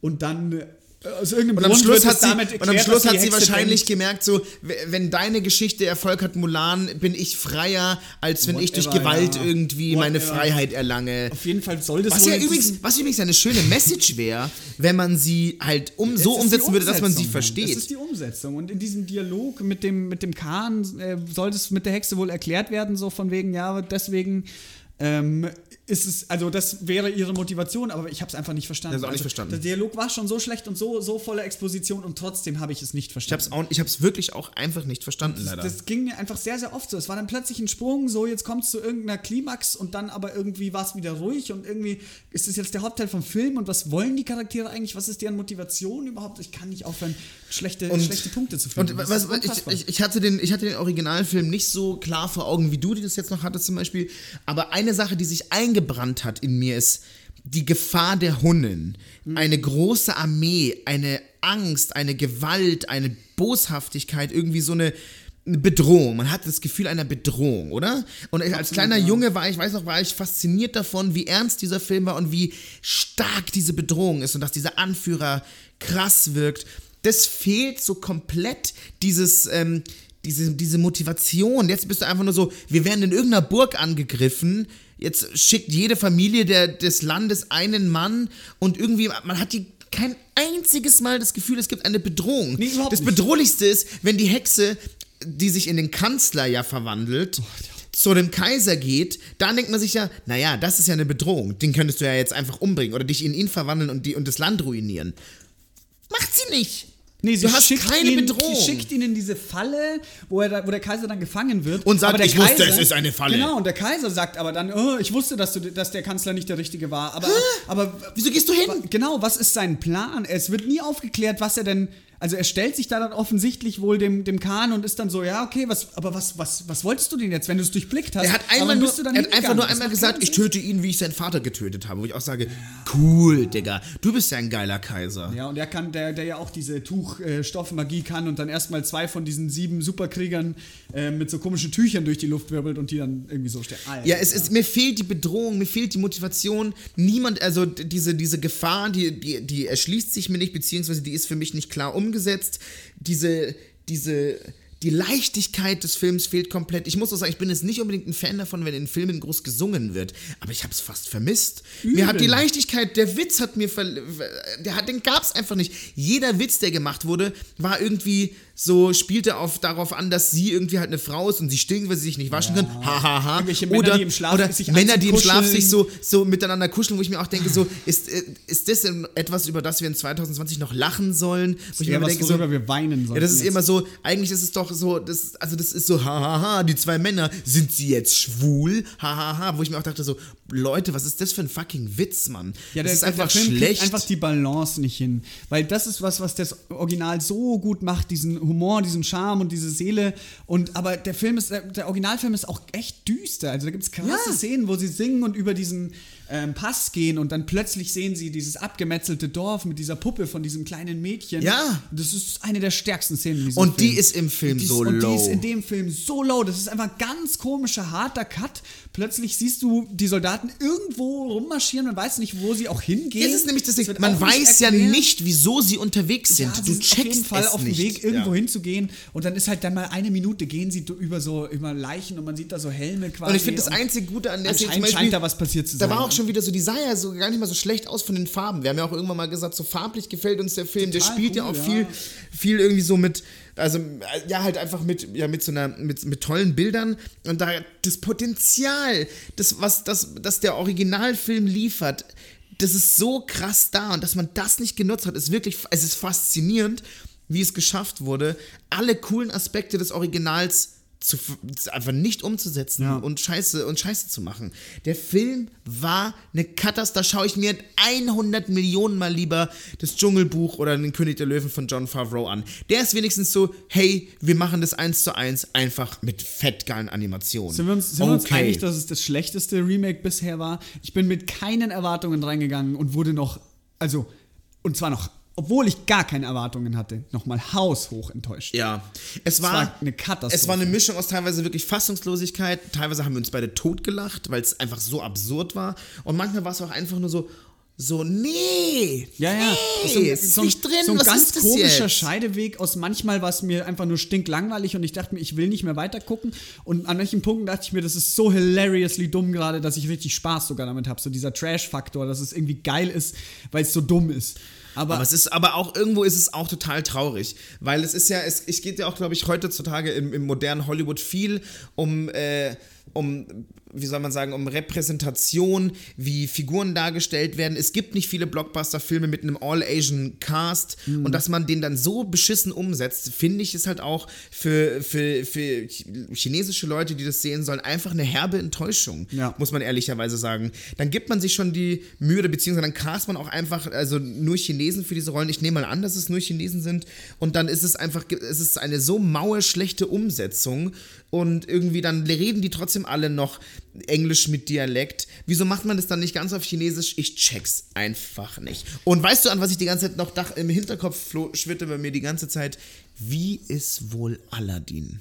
Und dann äh, aus irgendeinem Und am Grund Schluss hat sie, damit und am erklärt, Schluss hat sie Hexe wahrscheinlich denkt, gemerkt, so, wenn deine Geschichte Erfolg hat, Mulan, bin ich freier, als wenn ich durch Whatever, Gewalt ja. irgendwie meine Whatever. Freiheit erlange. auf jeden Fall soll das Was ja übrigens, was übrigens eine schöne Message wäre, wenn man sie halt um, so umsetzen würde, dass man sie versteht. Das ist die Umsetzung. Und in diesem Dialog mit dem, mit dem Kahn äh, sollte es mit der Hexe wohl erklärt werden, so von wegen, ja, deswegen ähm, ist es, also das wäre ihre Motivation, aber ich habe es einfach nicht verstanden. Auch nicht also, verstanden. Der Dialog war schon so schlecht und so, so voller Exposition und trotzdem habe ich es nicht Ich verstanden. ich hab's wirklich auch einfach nicht verstanden, leider. Das ging mir einfach sehr, sehr oft so. Es war dann plötzlich ein Sprung, so jetzt kommt es zu irgendeiner Klimax und dann aber irgendwie war es wieder ruhig und irgendwie ist es jetzt der Hauptteil vom Film und was wollen die Charaktere eigentlich? Was ist deren Motivation überhaupt? Ich kann nicht aufhören, schlechte, Und- schlechte Punkte zu finden. Und Das was, ich, ich, hatte den, ich hatte den Originalfilm nicht so klar vor Augen, wie du das jetzt noch hattest zum Beispiel. Aber eine Sache, die sich eingebrannt hat in mir, ist die Gefahr der Hunnen. Eine große Armee, eine Angst, eine Gewalt, eine Boshaftigkeit, irgendwie so eine Bedrohung. Man hat das Gefühl einer Bedrohung, oder? Und ich, als kleiner Junge war ich, weiß noch, war ich fasziniert davon, wie ernst dieser Film war und wie stark diese Bedrohung ist und dass dieser Anführer krass wirkt. Das fehlt so komplett, dieses, ähm, diese, diese Motivation. Jetzt bist du einfach nur so, wir werden in irgendeiner Burg angegriffen. Jetzt schickt jede Familie der, des Landes einen Mann und irgendwie, man hat die kein einziges Mal das Gefühl, es gibt eine Bedrohung. Nee, das. Bedrohlichste ist, wenn die Hexe, die sich in den Kanzler ja verwandelt, zu dem Kaiser geht, dann denkt man sich ja, naja, das ist ja eine Bedrohung. Den könntest du ja jetzt einfach umbringen oder dich in ihn verwandeln und, die, und das Land ruinieren. Macht sie nicht. Nee, sie du hast schickt keine ihn, Bedrohung. Sie schickt ihn in diese Falle, wo, er da, wo der Kaiser dann gefangen wird. Und sagt, "Ich wusste, es ist eine Falle." Genau, und der Kaiser sagt aber dann, oh, ich wusste, dass, du, dass der Kanzler nicht der Richtige war. Aber, aber Wieso gehst du hin? genau, was ist sein Plan? Es wird nie aufgeklärt, was er denn. Also er stellt sich da dann offensichtlich wohl dem, dem Kahn und ist dann so, ja, okay, was, aber was, was, was wolltest du denn jetzt, wenn du es durchblickt hast? Er hat, einmal nur, er hat einfach nur einmal gesagt, ich töte ihn, wie ich seinen Vater getötet habe. Wo ich auch sage, cool, Digga, du bist ja ein geiler Kaiser. Ja, und er kann, der, der ja auch diese Tuchstoffmagie kann und dann erstmal zwei von diesen sieben Superkriegern äh, mit so komischen Tüchern durch die Luft wirbelt und die dann irgendwie so stehen. Alter. Ja, es ist, mir fehlt die Bedrohung, mir fehlt die Motivation. Niemand, also diese, diese Gefahr, die, die, die erschließt sich mir nicht, beziehungsweise die ist für mich nicht klar umgesetzt. Diese, diese, die Leichtigkeit des Films fehlt komplett. Ich muss auch sagen, ich bin jetzt nicht unbedingt ein Fan davon, wenn in Filmen groß gesungen wird, aber ich habe es fast vermisst. Mir hat die. Leichtigkeit, der Witz hat mir, ver der hat, den gab's einfach nicht. Jeder Witz, der gemacht wurde, war irgendwie so, spielte auf, darauf an, dass sie irgendwie halt eine Frau ist und sie stinkt, weil sie sich nicht waschen kann. Ha, ha, ha. Irgendwelche Männer, oder, die im Schlaf oder sich Männer, die im Schlaf sich so, so miteinander kuscheln, wo ich mir auch denke, so, ist, äh, ist das denn etwas, über das wir in 2020 noch lachen sollen? Wo ich eher mir was, denke, worüber so, wir weinen sollen. ja, das ist immer so, eigentlich ist es doch so, das, also das ist so, hahaha, die zwei Männer, sind sie jetzt schwul? Hahaha, wo ich mir auch dachte so, Leute, was ist das für ein fucking Witz, Mann? Ja, das der, ist einfach der Film schlecht. einfach die Balance nicht hin. Weil das ist was, was das Original so gut macht, diesen Humor, diesen Charme und diese Seele. Und aber der Film ist, der, der Originalfilm ist auch echt düster. Also da gibt es krasse Ja. Szenen, wo sie singen und über diesen ähm, Pass gehen und dann plötzlich sehen sie dieses abgemetzelte Dorf mit dieser Puppe von diesem kleinen Mädchen. Ja. Das ist eine der stärksten Szenen Und Film. die ist im Film Und ist- so und low. die ist in dem Film so low. Das ist einfach ein ganz komischer, harter Cut. Plötzlich siehst du die Soldaten irgendwo rummarschieren, man weiß nicht, wo sie auch hingehen. Das ist nämlich das wird Man weiß ja nicht, wieso sie unterwegs sind. Ja, du sind checkst auf jeden Fall es auf dem. Weg, irgendwo ja. hinzugehen. Und dann ist halt dann mal eine Minute, gehen sie über so über Leichen und man sieht da so Helme quasi. Und ich finde das einzige Gute an der Szene scheint da was passiert zu Da sein. war auch schon wieder so, die sah ja so gar nicht mal so schlecht aus von den Farben. Wir haben ja auch irgendwann mal gesagt, so farblich gefällt uns der Film. der Total spielt ja cool, auch ja. viel, viel irgendwie so mit, also ja, halt einfach mit, ja, mit so einer, mit, mit tollen Bildern. Und da das Potenzial, das, was das, das der Originalfilm liefert, das ist so krass da und dass man das nicht genutzt hat, ist wirklich, es ist faszinierend, wie es geschafft wurde, alle coolen Aspekte des Originals zu, einfach nicht umzusetzen Ja. und Scheiße und Scheiße zu machen. Der Film war eine Katastrophe. Da schaue ich mir 100 Millionen Mal lieber das Dschungelbuch oder den König der Löwen von John Favreau an. Der ist wenigstens so, hey, wir machen das eins zu eins einfach mit fettgeilen Animationen. Sind wir uns, sind wir uns einig, dass es das schlechteste Remake bisher war? Ich bin mit keinen Erwartungen reingegangen und wurde noch, also, und zwar noch, obwohl ich gar keine Erwartungen hatte, nochmal haushoch enttäuscht. Ja, es war, war eine Katastrophe. Es war eine Mischung aus teilweise wirklich Fassungslosigkeit, teilweise haben wir uns beide totgelacht, weil es einfach so absurd war. Und manchmal war es auch einfach nur so, so, nee, Ja, ja. nee, ist nicht drin, so ein was ganz komischer jetzt? Scheideweg aus manchmal war es mir einfach nur stinklangweilig und ich dachte mir, ich will nicht mehr weitergucken. Und an manchen Punkten dachte ich mir, das ist so hilariously dumm gerade, dass ich richtig Spaß sogar damit habe. So dieser Trash-Faktor, dass es irgendwie geil ist, weil es so dumm ist. Aber, Aber es ist, aber auch irgendwo ist es auch total traurig, weil es ist ja, es, es geht ja auch, glaube ich, heutzutage im, im modernen Hollywood viel um, äh, um, wie soll man sagen, um Repräsentation, wie Figuren dargestellt werden. Es gibt nicht viele Blockbuster-Filme mit einem All-Asian-Cast und dass man den dann so beschissen umsetzt, finde ich, ist halt auch für, für, für chinesische Leute, die das sehen sollen, einfach eine herbe Enttäuschung, Ja. muss man ehrlicherweise sagen. Dann gibt man sich schon die Mühe, beziehungsweise dann cast man auch einfach, also nur Chinesen für diese Rollen. Ich nehme mal an, dass es nur Chinesen sind. Und dann ist es einfach, es ist eine so maue, schlechte Umsetzung. Und irgendwie dann reden die trotzdem alle noch Englisch mit Dialekt. Wieso macht man das dann nicht ganz auf Chinesisch? Ich check's einfach nicht. Und weißt du, an was ich die ganze Zeit noch im Hinterkopf schwirrte bei mir die ganze Zeit? Wie ist wohl Aladdin?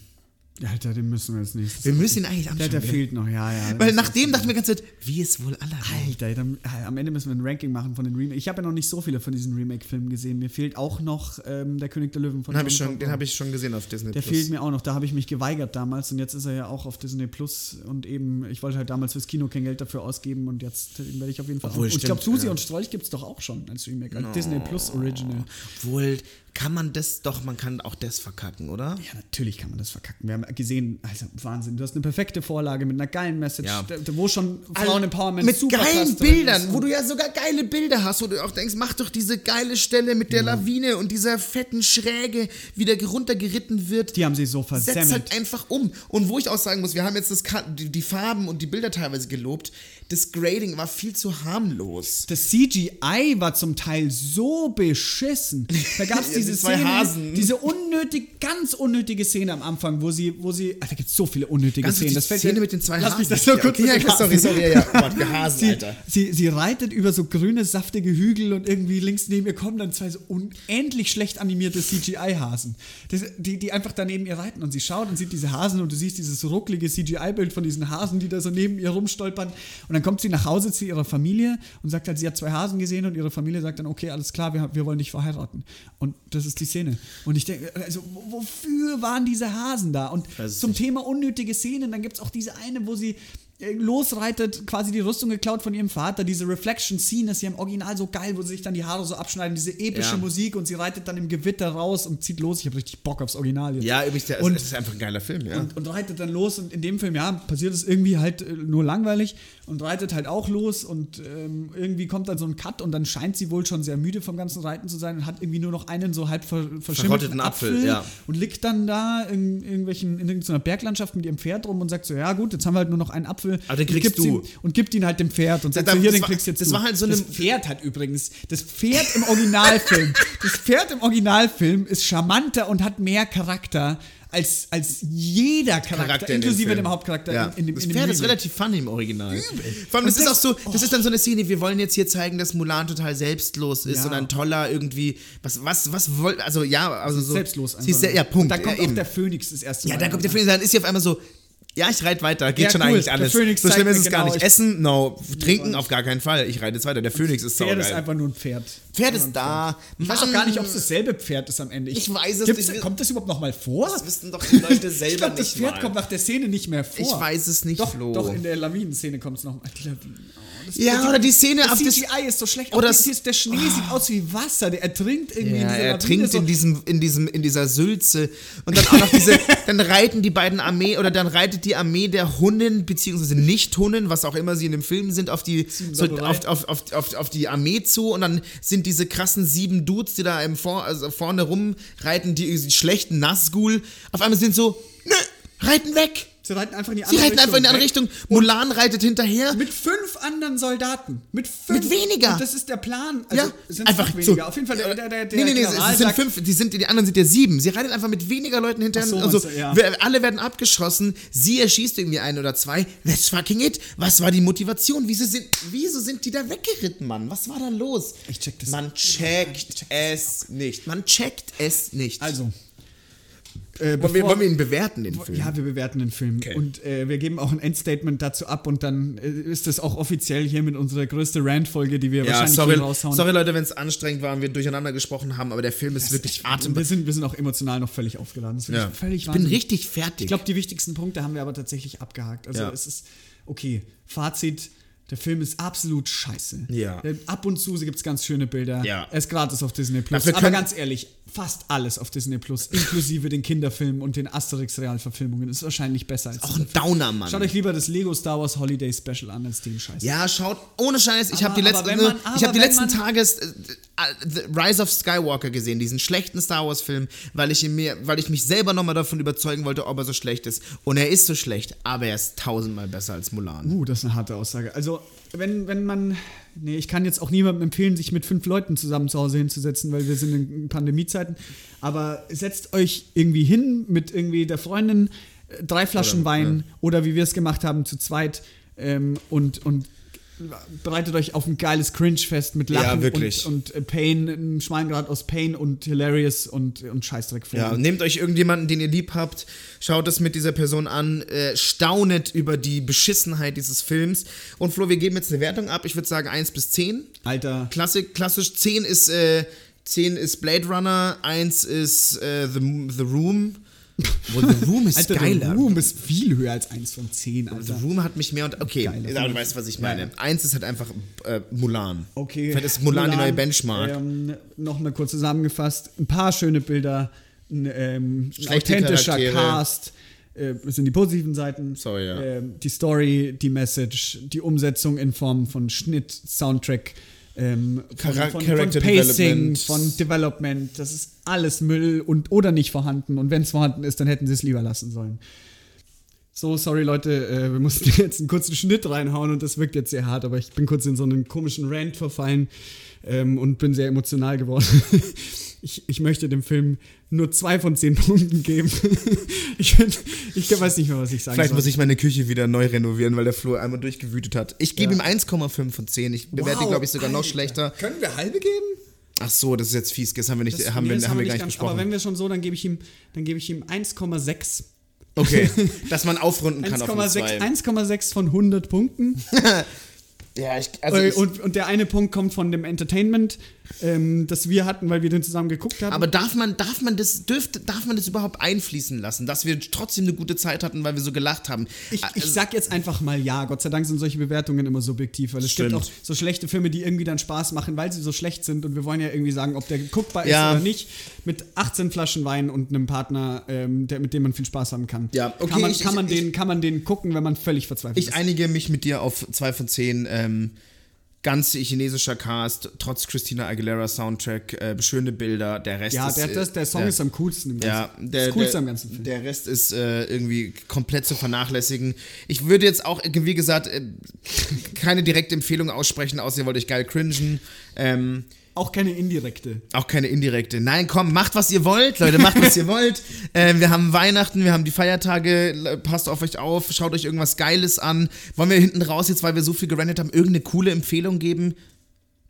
Alter, den müssen wir jetzt nicht. Wir müssen ihn eigentlich Der, anschauen. der gell? fehlt noch, ja, ja. Weil nachdem dachte ich mir die ganze Zeit, wie ist wohl Aladdin? Alter, dann, äh, am Ende müssen wir ein Ranking machen von den Remake. Ich habe ja noch nicht so viele von diesen Remake-Filmen gesehen. Mir fehlt auch noch ähm, der König der Löwen von Den habe ich, schon- den hab ich schon gesehen auf Disney Der Plus. fehlt mir auch noch. Da habe ich mich geweigert damals und jetzt ist er ja auch auf Disney Plus und eben, ich wollte halt damals fürs Kino kein Geld dafür ausgeben und jetzt äh, werde ich auf jeden Fall. Obwohl, und ich glaube, stimmt, Susi ja. und Strolch gibt es doch auch schon als Remake, als Disney Plus Original. Obwohl, kann man das doch, man kann auch das verkacken, oder? Ja, natürlich kann man das verkacken. Wir haben gesehen, also Wahnsinn, du hast eine perfekte Vorlage mit einer geilen Message, Ja. wo schon Frauen-Empowerment mit super geilen Bildern, ist. wo du ja sogar geile Bilder hast, wo du auch denkst, mach doch diese geile Stelle mit der Lawine und dieser fetten Schräge, wie der runtergeritten wird. Die haben sie so Setz versemmelt. halt einfach um. Und wo ich auch sagen muss, wir haben jetzt das, die, Farben und die Bilder teilweise gelobt. Das Grading war viel zu harmlos. Das CGI war zum Teil so beschissen. Da gab es [laughs] Ja, diese die zwei Szene, Hasen. diese unnötig, ganz unnötige Szene am Anfang, wo sie, wo sie, ah, da gibt es so viele unnötige Ganz Szenen. die Das fällt Szene mit den zwei Lass Hasen. mich das nur Ja, kurz okay, ja, sorry, sorry, ja, ja. [laughs] Gott, wir Hasen, Sie, Alter. sie, sie reitet über so grüne, saftige Hügel und irgendwie links neben ihr kommen dann zwei so unendlich schlecht animierte CGI-Hasen, die, die einfach daneben ihr reiten und sie schaut und sieht diese Hasen und du siehst dieses rucklige CGI-Bild von diesen Hasen, die da so neben ihr rumstolpern und dann kommt sie nach Hause zu ihrer Familie und sagt halt, sie hat zwei Hasen gesehen und ihre Familie sagt dann, okay, alles klar, wir, wir wollen dich verheiraten. Und das ist die Szene. Und ich denke, also wo- wofür waren diese Hasen da? Und zum. Thema unnötige Szenen, dann gibt es auch diese eine, wo sie losreitet, quasi die Rüstung geklaut von ihrem Vater. Diese Reflection-Scene ist ja im Original so geil, wo sie sich dann die Haare so abschneiden, diese epische Ja. Musik und sie reitet dann im Gewitter raus und zieht los. Ich habe richtig Bock aufs Original jetzt. Ja, übrigens, der, Und- es ist einfach ein geiler Film, ja. Und, und reitet dann los und in dem Film, ja, passiert es irgendwie halt äh, nur langweilig und reitet halt auch los und ähm, irgendwie kommt dann so ein Cut und dann scheint sie wohl schon sehr müde vom ganzen Reiten zu sein und hat irgendwie nur noch einen so halb ver verschimmelten Verrotteten Apfel, ja. und liegt dann da in irgendwelchen, in irgendeiner Berglandschaft mit ihrem Pferd rum und sagt so, ja gut, jetzt haben wir halt nur noch einen Apfel. Aber den und kriegst gibt du. Ihm, und gibt ihn halt dem Pferd und sagt Das- so, hier, das den war- kriegst jetzt das du. war halt so Das eine- Pferd hat übrigens, das Pferd im Originalfilm, [laughs] das Pferd im Originalfilm ist charmanter und hat mehr Charakter als, als jeder Charakter, Charakter in dem inklusive dem Hauptcharakter Ja. in, in dem Das in dem Pferd ist relativ funny im Original. Vor allem, das Und ist auch das- so, das ist dann so eine Szene, wir wollen jetzt hier zeigen, dass Mulan total selbstlos ist Ja. und ein toller irgendwie, was, was, was wollt, also ja, also so. selbstlos Sie ist einfach. ja, Punkt. Und dann kommt ja, auch eben. der Phönix das erste Ja, Mal. da kommt der Phönix, dann ist sie auf einmal so, ja, ich reite weiter, geht Ja, schon cool. eigentlich alles. So schlimm ist es gar genau, nicht. ich- Essen, no. Trinken, auf gar keinen Fall. Ich reite jetzt weiter. Der Phönix ist Pferd ist saugeil. einfach nur ein Pferd. Pferd ist da. Ich weiß auch gar nicht, ob es dasselbe Pferd ist am Ende. Ich weiß es Gibt's- nicht. Kommt das überhaupt noch mal vor? Das wissen doch die Leute [laughs] selber ich glaube, das nicht Pferd mal. kommt nach der Szene nicht mehr vor. Ich weiß es nicht, doch, Flo. Doch, in der Lawinen-Szene kommt es noch mal. Die Lawinen. Oh, das- Ja, das- oder die Szene das auf das- CGI ist so schlecht. oder das- der Schnee sieht aus wie Wasser. Der ertrinkt irgendwie in Ja, dieser er trinkt so. in diesem, in diesem, in dieser Sülze. Und dann auch noch diese, [laughs] dann reiten die beiden Armee, oder dann reitet die Armee der Hunnen, beziehungsweise Nicht-Hunnen, was auch immer sie in dem Film sind, auf die, so, auf, auf, auf, auf, auf die Armee zu. Und dann sind diese krassen sieben Dudes, die da im Vor, also vorne rumreiten, die, die schlechten Nazgul, auf einmal sind so, nö, reiten weg. Sie reiten einfach in die Sie andere reiten einfach in die andere. Richtung. Mulan reitet hinterher. Mit fünf anderen Soldaten. Mit fünf. Mit weniger. Und das ist der Plan. Also, ja, sind's einfach noch so. weniger. Auf jeden Fall, der, der, der, nee, nee, nee, General es sind fünf, die, sind, die anderen sind ja sieben. Sie reitet einfach mit weniger Leuten hinterher. So, also, du, ja. alle werden abgeschossen. Sie erschießt irgendwie einen oder zwei. That's fucking it. Was war die Motivation? Wieso sind, wieso sind die da weggeritten, Mann? Was war da los? Ich check das. Man checkt es nicht. Man checkt es nicht. Also. Äh, wollen, wir, bevor- wollen wir ihn bewerten, den Film? Ja, wir bewerten den Film. Okay. Und äh, wir geben auch ein Endstatement dazu ab und dann äh, ist das auch offiziell hier mit unserer größte Rant-Folge, die wir Ja, wahrscheinlich sorry, hier raushauen. sorry Leute, wenn es anstrengend war und wir durcheinander gesprochen haben, aber der Film ist wirklich Und wir atemberaubend. sind, wir sind auch emotional noch völlig aufgeladen. Das Ja. völlig Ich bin richtig fertig. Ich glaube, die wichtigsten Punkte haben wir aber tatsächlich abgehakt. Also Ja. es ist, okay, Fazit, der Film ist absolut scheiße. Ja. Äh, Ab und zu gibt es ganz schöne Bilder. Ja. Er ist gratis auf Disney Plus. Dafür Aber ganz ehrlich, fast alles auf Disney Plus, inklusive den Kinderfilmen und den Asterix-Realverfilmungen, ist wahrscheinlich besser als auch ein Downer, Mann. Schaut euch lieber das Lego Star Wars Holiday Special an als den Scheiß. Ja, schaut, ohne Scheiß, ich habe die aber letzten, man- ich hab die letzten man- Tage äh, The Rise of Skywalker gesehen, diesen schlechten Star Wars Film, weil ich ihn mir, weil ich mich selber nochmal davon überzeugen wollte, ob er so schlecht ist. Und er ist so schlecht, aber er ist tausendmal besser als Mulan. Uh, das ist eine harte Aussage. Also, wenn, wenn man. Nee, ich kann jetzt auch niemandem empfehlen, sich mit fünf Leuten zusammen zu Hause hinzusetzen, weil wir sind in Pandemiezeiten. Aber setzt euch irgendwie hin mit irgendwie der Freundin, äh, drei Flaschen Oder, Wein oder wie wir es gemacht haben, zu zweit ähm, und, und bereitet euch auf ein geiles Cringe-Fest mit Lachen Ja, und, und äh, Pain, ein Schweingrad aus Pain und Hilarious und, und scheißdreck Ja, nehmt euch irgendjemanden, den ihr lieb habt, schaut es mit dieser Person an, äh, staunet über die Beschissenheit dieses Films. Und Flo, wir geben jetzt eine Wertung ab. Ich würde sagen 1 bis 10. Alter. Klassik, klassisch 10 ist, äh, 10 ist Blade Runner, 1 ist äh, The, The Room. Wo The Room ist Alter, geiler. der Room ist viel höher als eins von zehn, Alter. The Room hat mich mehr und. Okay, Geiler ja, du weißt, was ich meine. ja. Eins ist halt einfach äh, Mulan. Okay. Vielleicht ist Mulan, die neue Benchmark. Ähm, Nochmal kurz zusammengefasst: ein paar schöne Bilder, ein, ähm, ein authentischer Charaktere. Cast. Äh, das sind die positiven Seiten. Sorry, ja. Ähm, die Story, die Message, die Umsetzung in Form von Schnitt, Soundtrack, ähm, von, von, von Character Pacing, Development. von Development. Das ist alles Müll und oder nicht vorhanden. Und wenn es vorhanden ist, dann hätten sie es lieber lassen sollen. So, sorry Leute, äh, wir mussten [laughs] jetzt einen kurzen Schnitt reinhauen und das wirkt jetzt sehr hart, aber ich bin kurz in so einen komischen Rant verfallen ähm, und bin sehr emotional geworden. [laughs] ich, ich möchte dem Film nur zwei von zehn [laughs] Punkten geben. ich, ich weiß nicht mehr, was ich sagen Vielleicht soll. muss ich meine Küche wieder neu renovieren, weil der Flo einmal durchgewütet hat. Ich gebe Ja. ihm 1,5 von 10. Ich bewerte ihn, Wow, glaube ich, sogar noch Alter. schlechter. Können wir halbe geben? Ach so, das ist jetzt fies. Das haben wir, nicht, Das- haben nee, wir, das haben wir nicht gar nicht ganz- besprochen. Aber wenn wir schon so, dann gebe ich ihm, dann gebe ich ihm 1,6. okay, [laughs] dass man aufrunden kann auf eine 1,6 2. 1,6 von 100 Punkten. [laughs] Ja, ich, also Äh, ich, und, und der eine Punkt kommt von dem Entertainment, ähm, das wir hatten, weil wir den zusammen geguckt haben. aber darf man, darf man das, dürfte, darf man das überhaupt einfließen lassen, dass wir trotzdem eine gute Zeit hatten, weil wir so gelacht haben? Ich, ich Also- sag jetzt einfach mal ja. Gott sei Dank sind solche Bewertungen immer subjektiv, weil es Stimmt. gibt auch so schlechte Filme, die irgendwie dann Spaß machen, weil sie so schlecht sind und wir wollen ja irgendwie sagen, ob der guckbar ist Ja. oder nicht. Mit 18 Flaschen Wein und einem Partner, ähm, der, mit dem man viel Spaß haben kann. Ja, okay, kann man, ich- kann, man ich- den, kann man den gucken, wenn man völlig verzweifelt Ich ist. einige mich mit dir auf zwei von zehn. Ähm, ganz chinesischer Cast, trotz Christina Aguilera Soundtrack, äh, schöne Bilder. Der Rest Ja, ist. der, äh, der, der Song der- ist am coolsten im Ja, Ganzen. der, das coolste der, am ganzen Film. der Rest ist äh, irgendwie komplett zu vernachlässigen. Ich würde jetzt auch, äh, wie gesagt, äh, keine direkte Empfehlung aussprechen, außer ihr wollt euch geil cringen. Ähm, Auch keine indirekte. auch keine indirekte. Nein, komm, macht was ihr wollt, Leute, macht was ihr wollt. [laughs] Ähm, wir haben Weihnachten, wir haben die Feiertage, passt auf euch auf, schaut euch irgendwas Geiles an. Wollen wir hinten raus jetzt, weil wir so viel gerantet haben, irgendeine coole Empfehlung geben?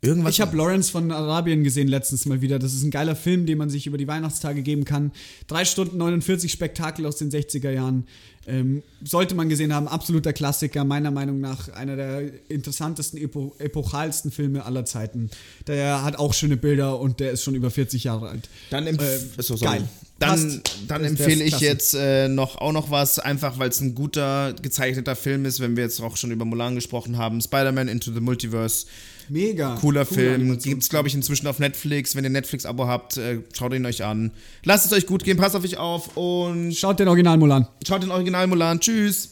Irgendwas? Ich habe Lawrence von Arabien gesehen letztens mal wieder. Das ist ein geiler Film, den man sich über die Weihnachtstage geben kann. Drei Stunden 49 Spektakel aus den 60er Jahren. Ähm, sollte man gesehen haben, absoluter Klassiker, meiner Meinung nach einer der interessantesten, epo epochalsten Filme aller Zeiten. Der hat auch schöne Bilder und der ist schon über 40 Jahre alt. Dann, empf Äh, sorry. geil. dann, dann empfehle ich klasse. jetzt äh, noch, auch noch was, einfach weil es ein guter gezeichneter Film ist, wenn wir jetzt auch schon über Mulan gesprochen haben. Spider-Man Into the Multiverse. Mega. Cooler Coole Film. Animation. Gibt es, glaube ich, inzwischen auf Netflix. Wenn ihr Netflix-Abo habt, äh, schaut ihn euch an. Lasst es euch gut gehen, passt auf euch auf und Schaut den Original Mulan. schaut den Original Mulan. Tschüss.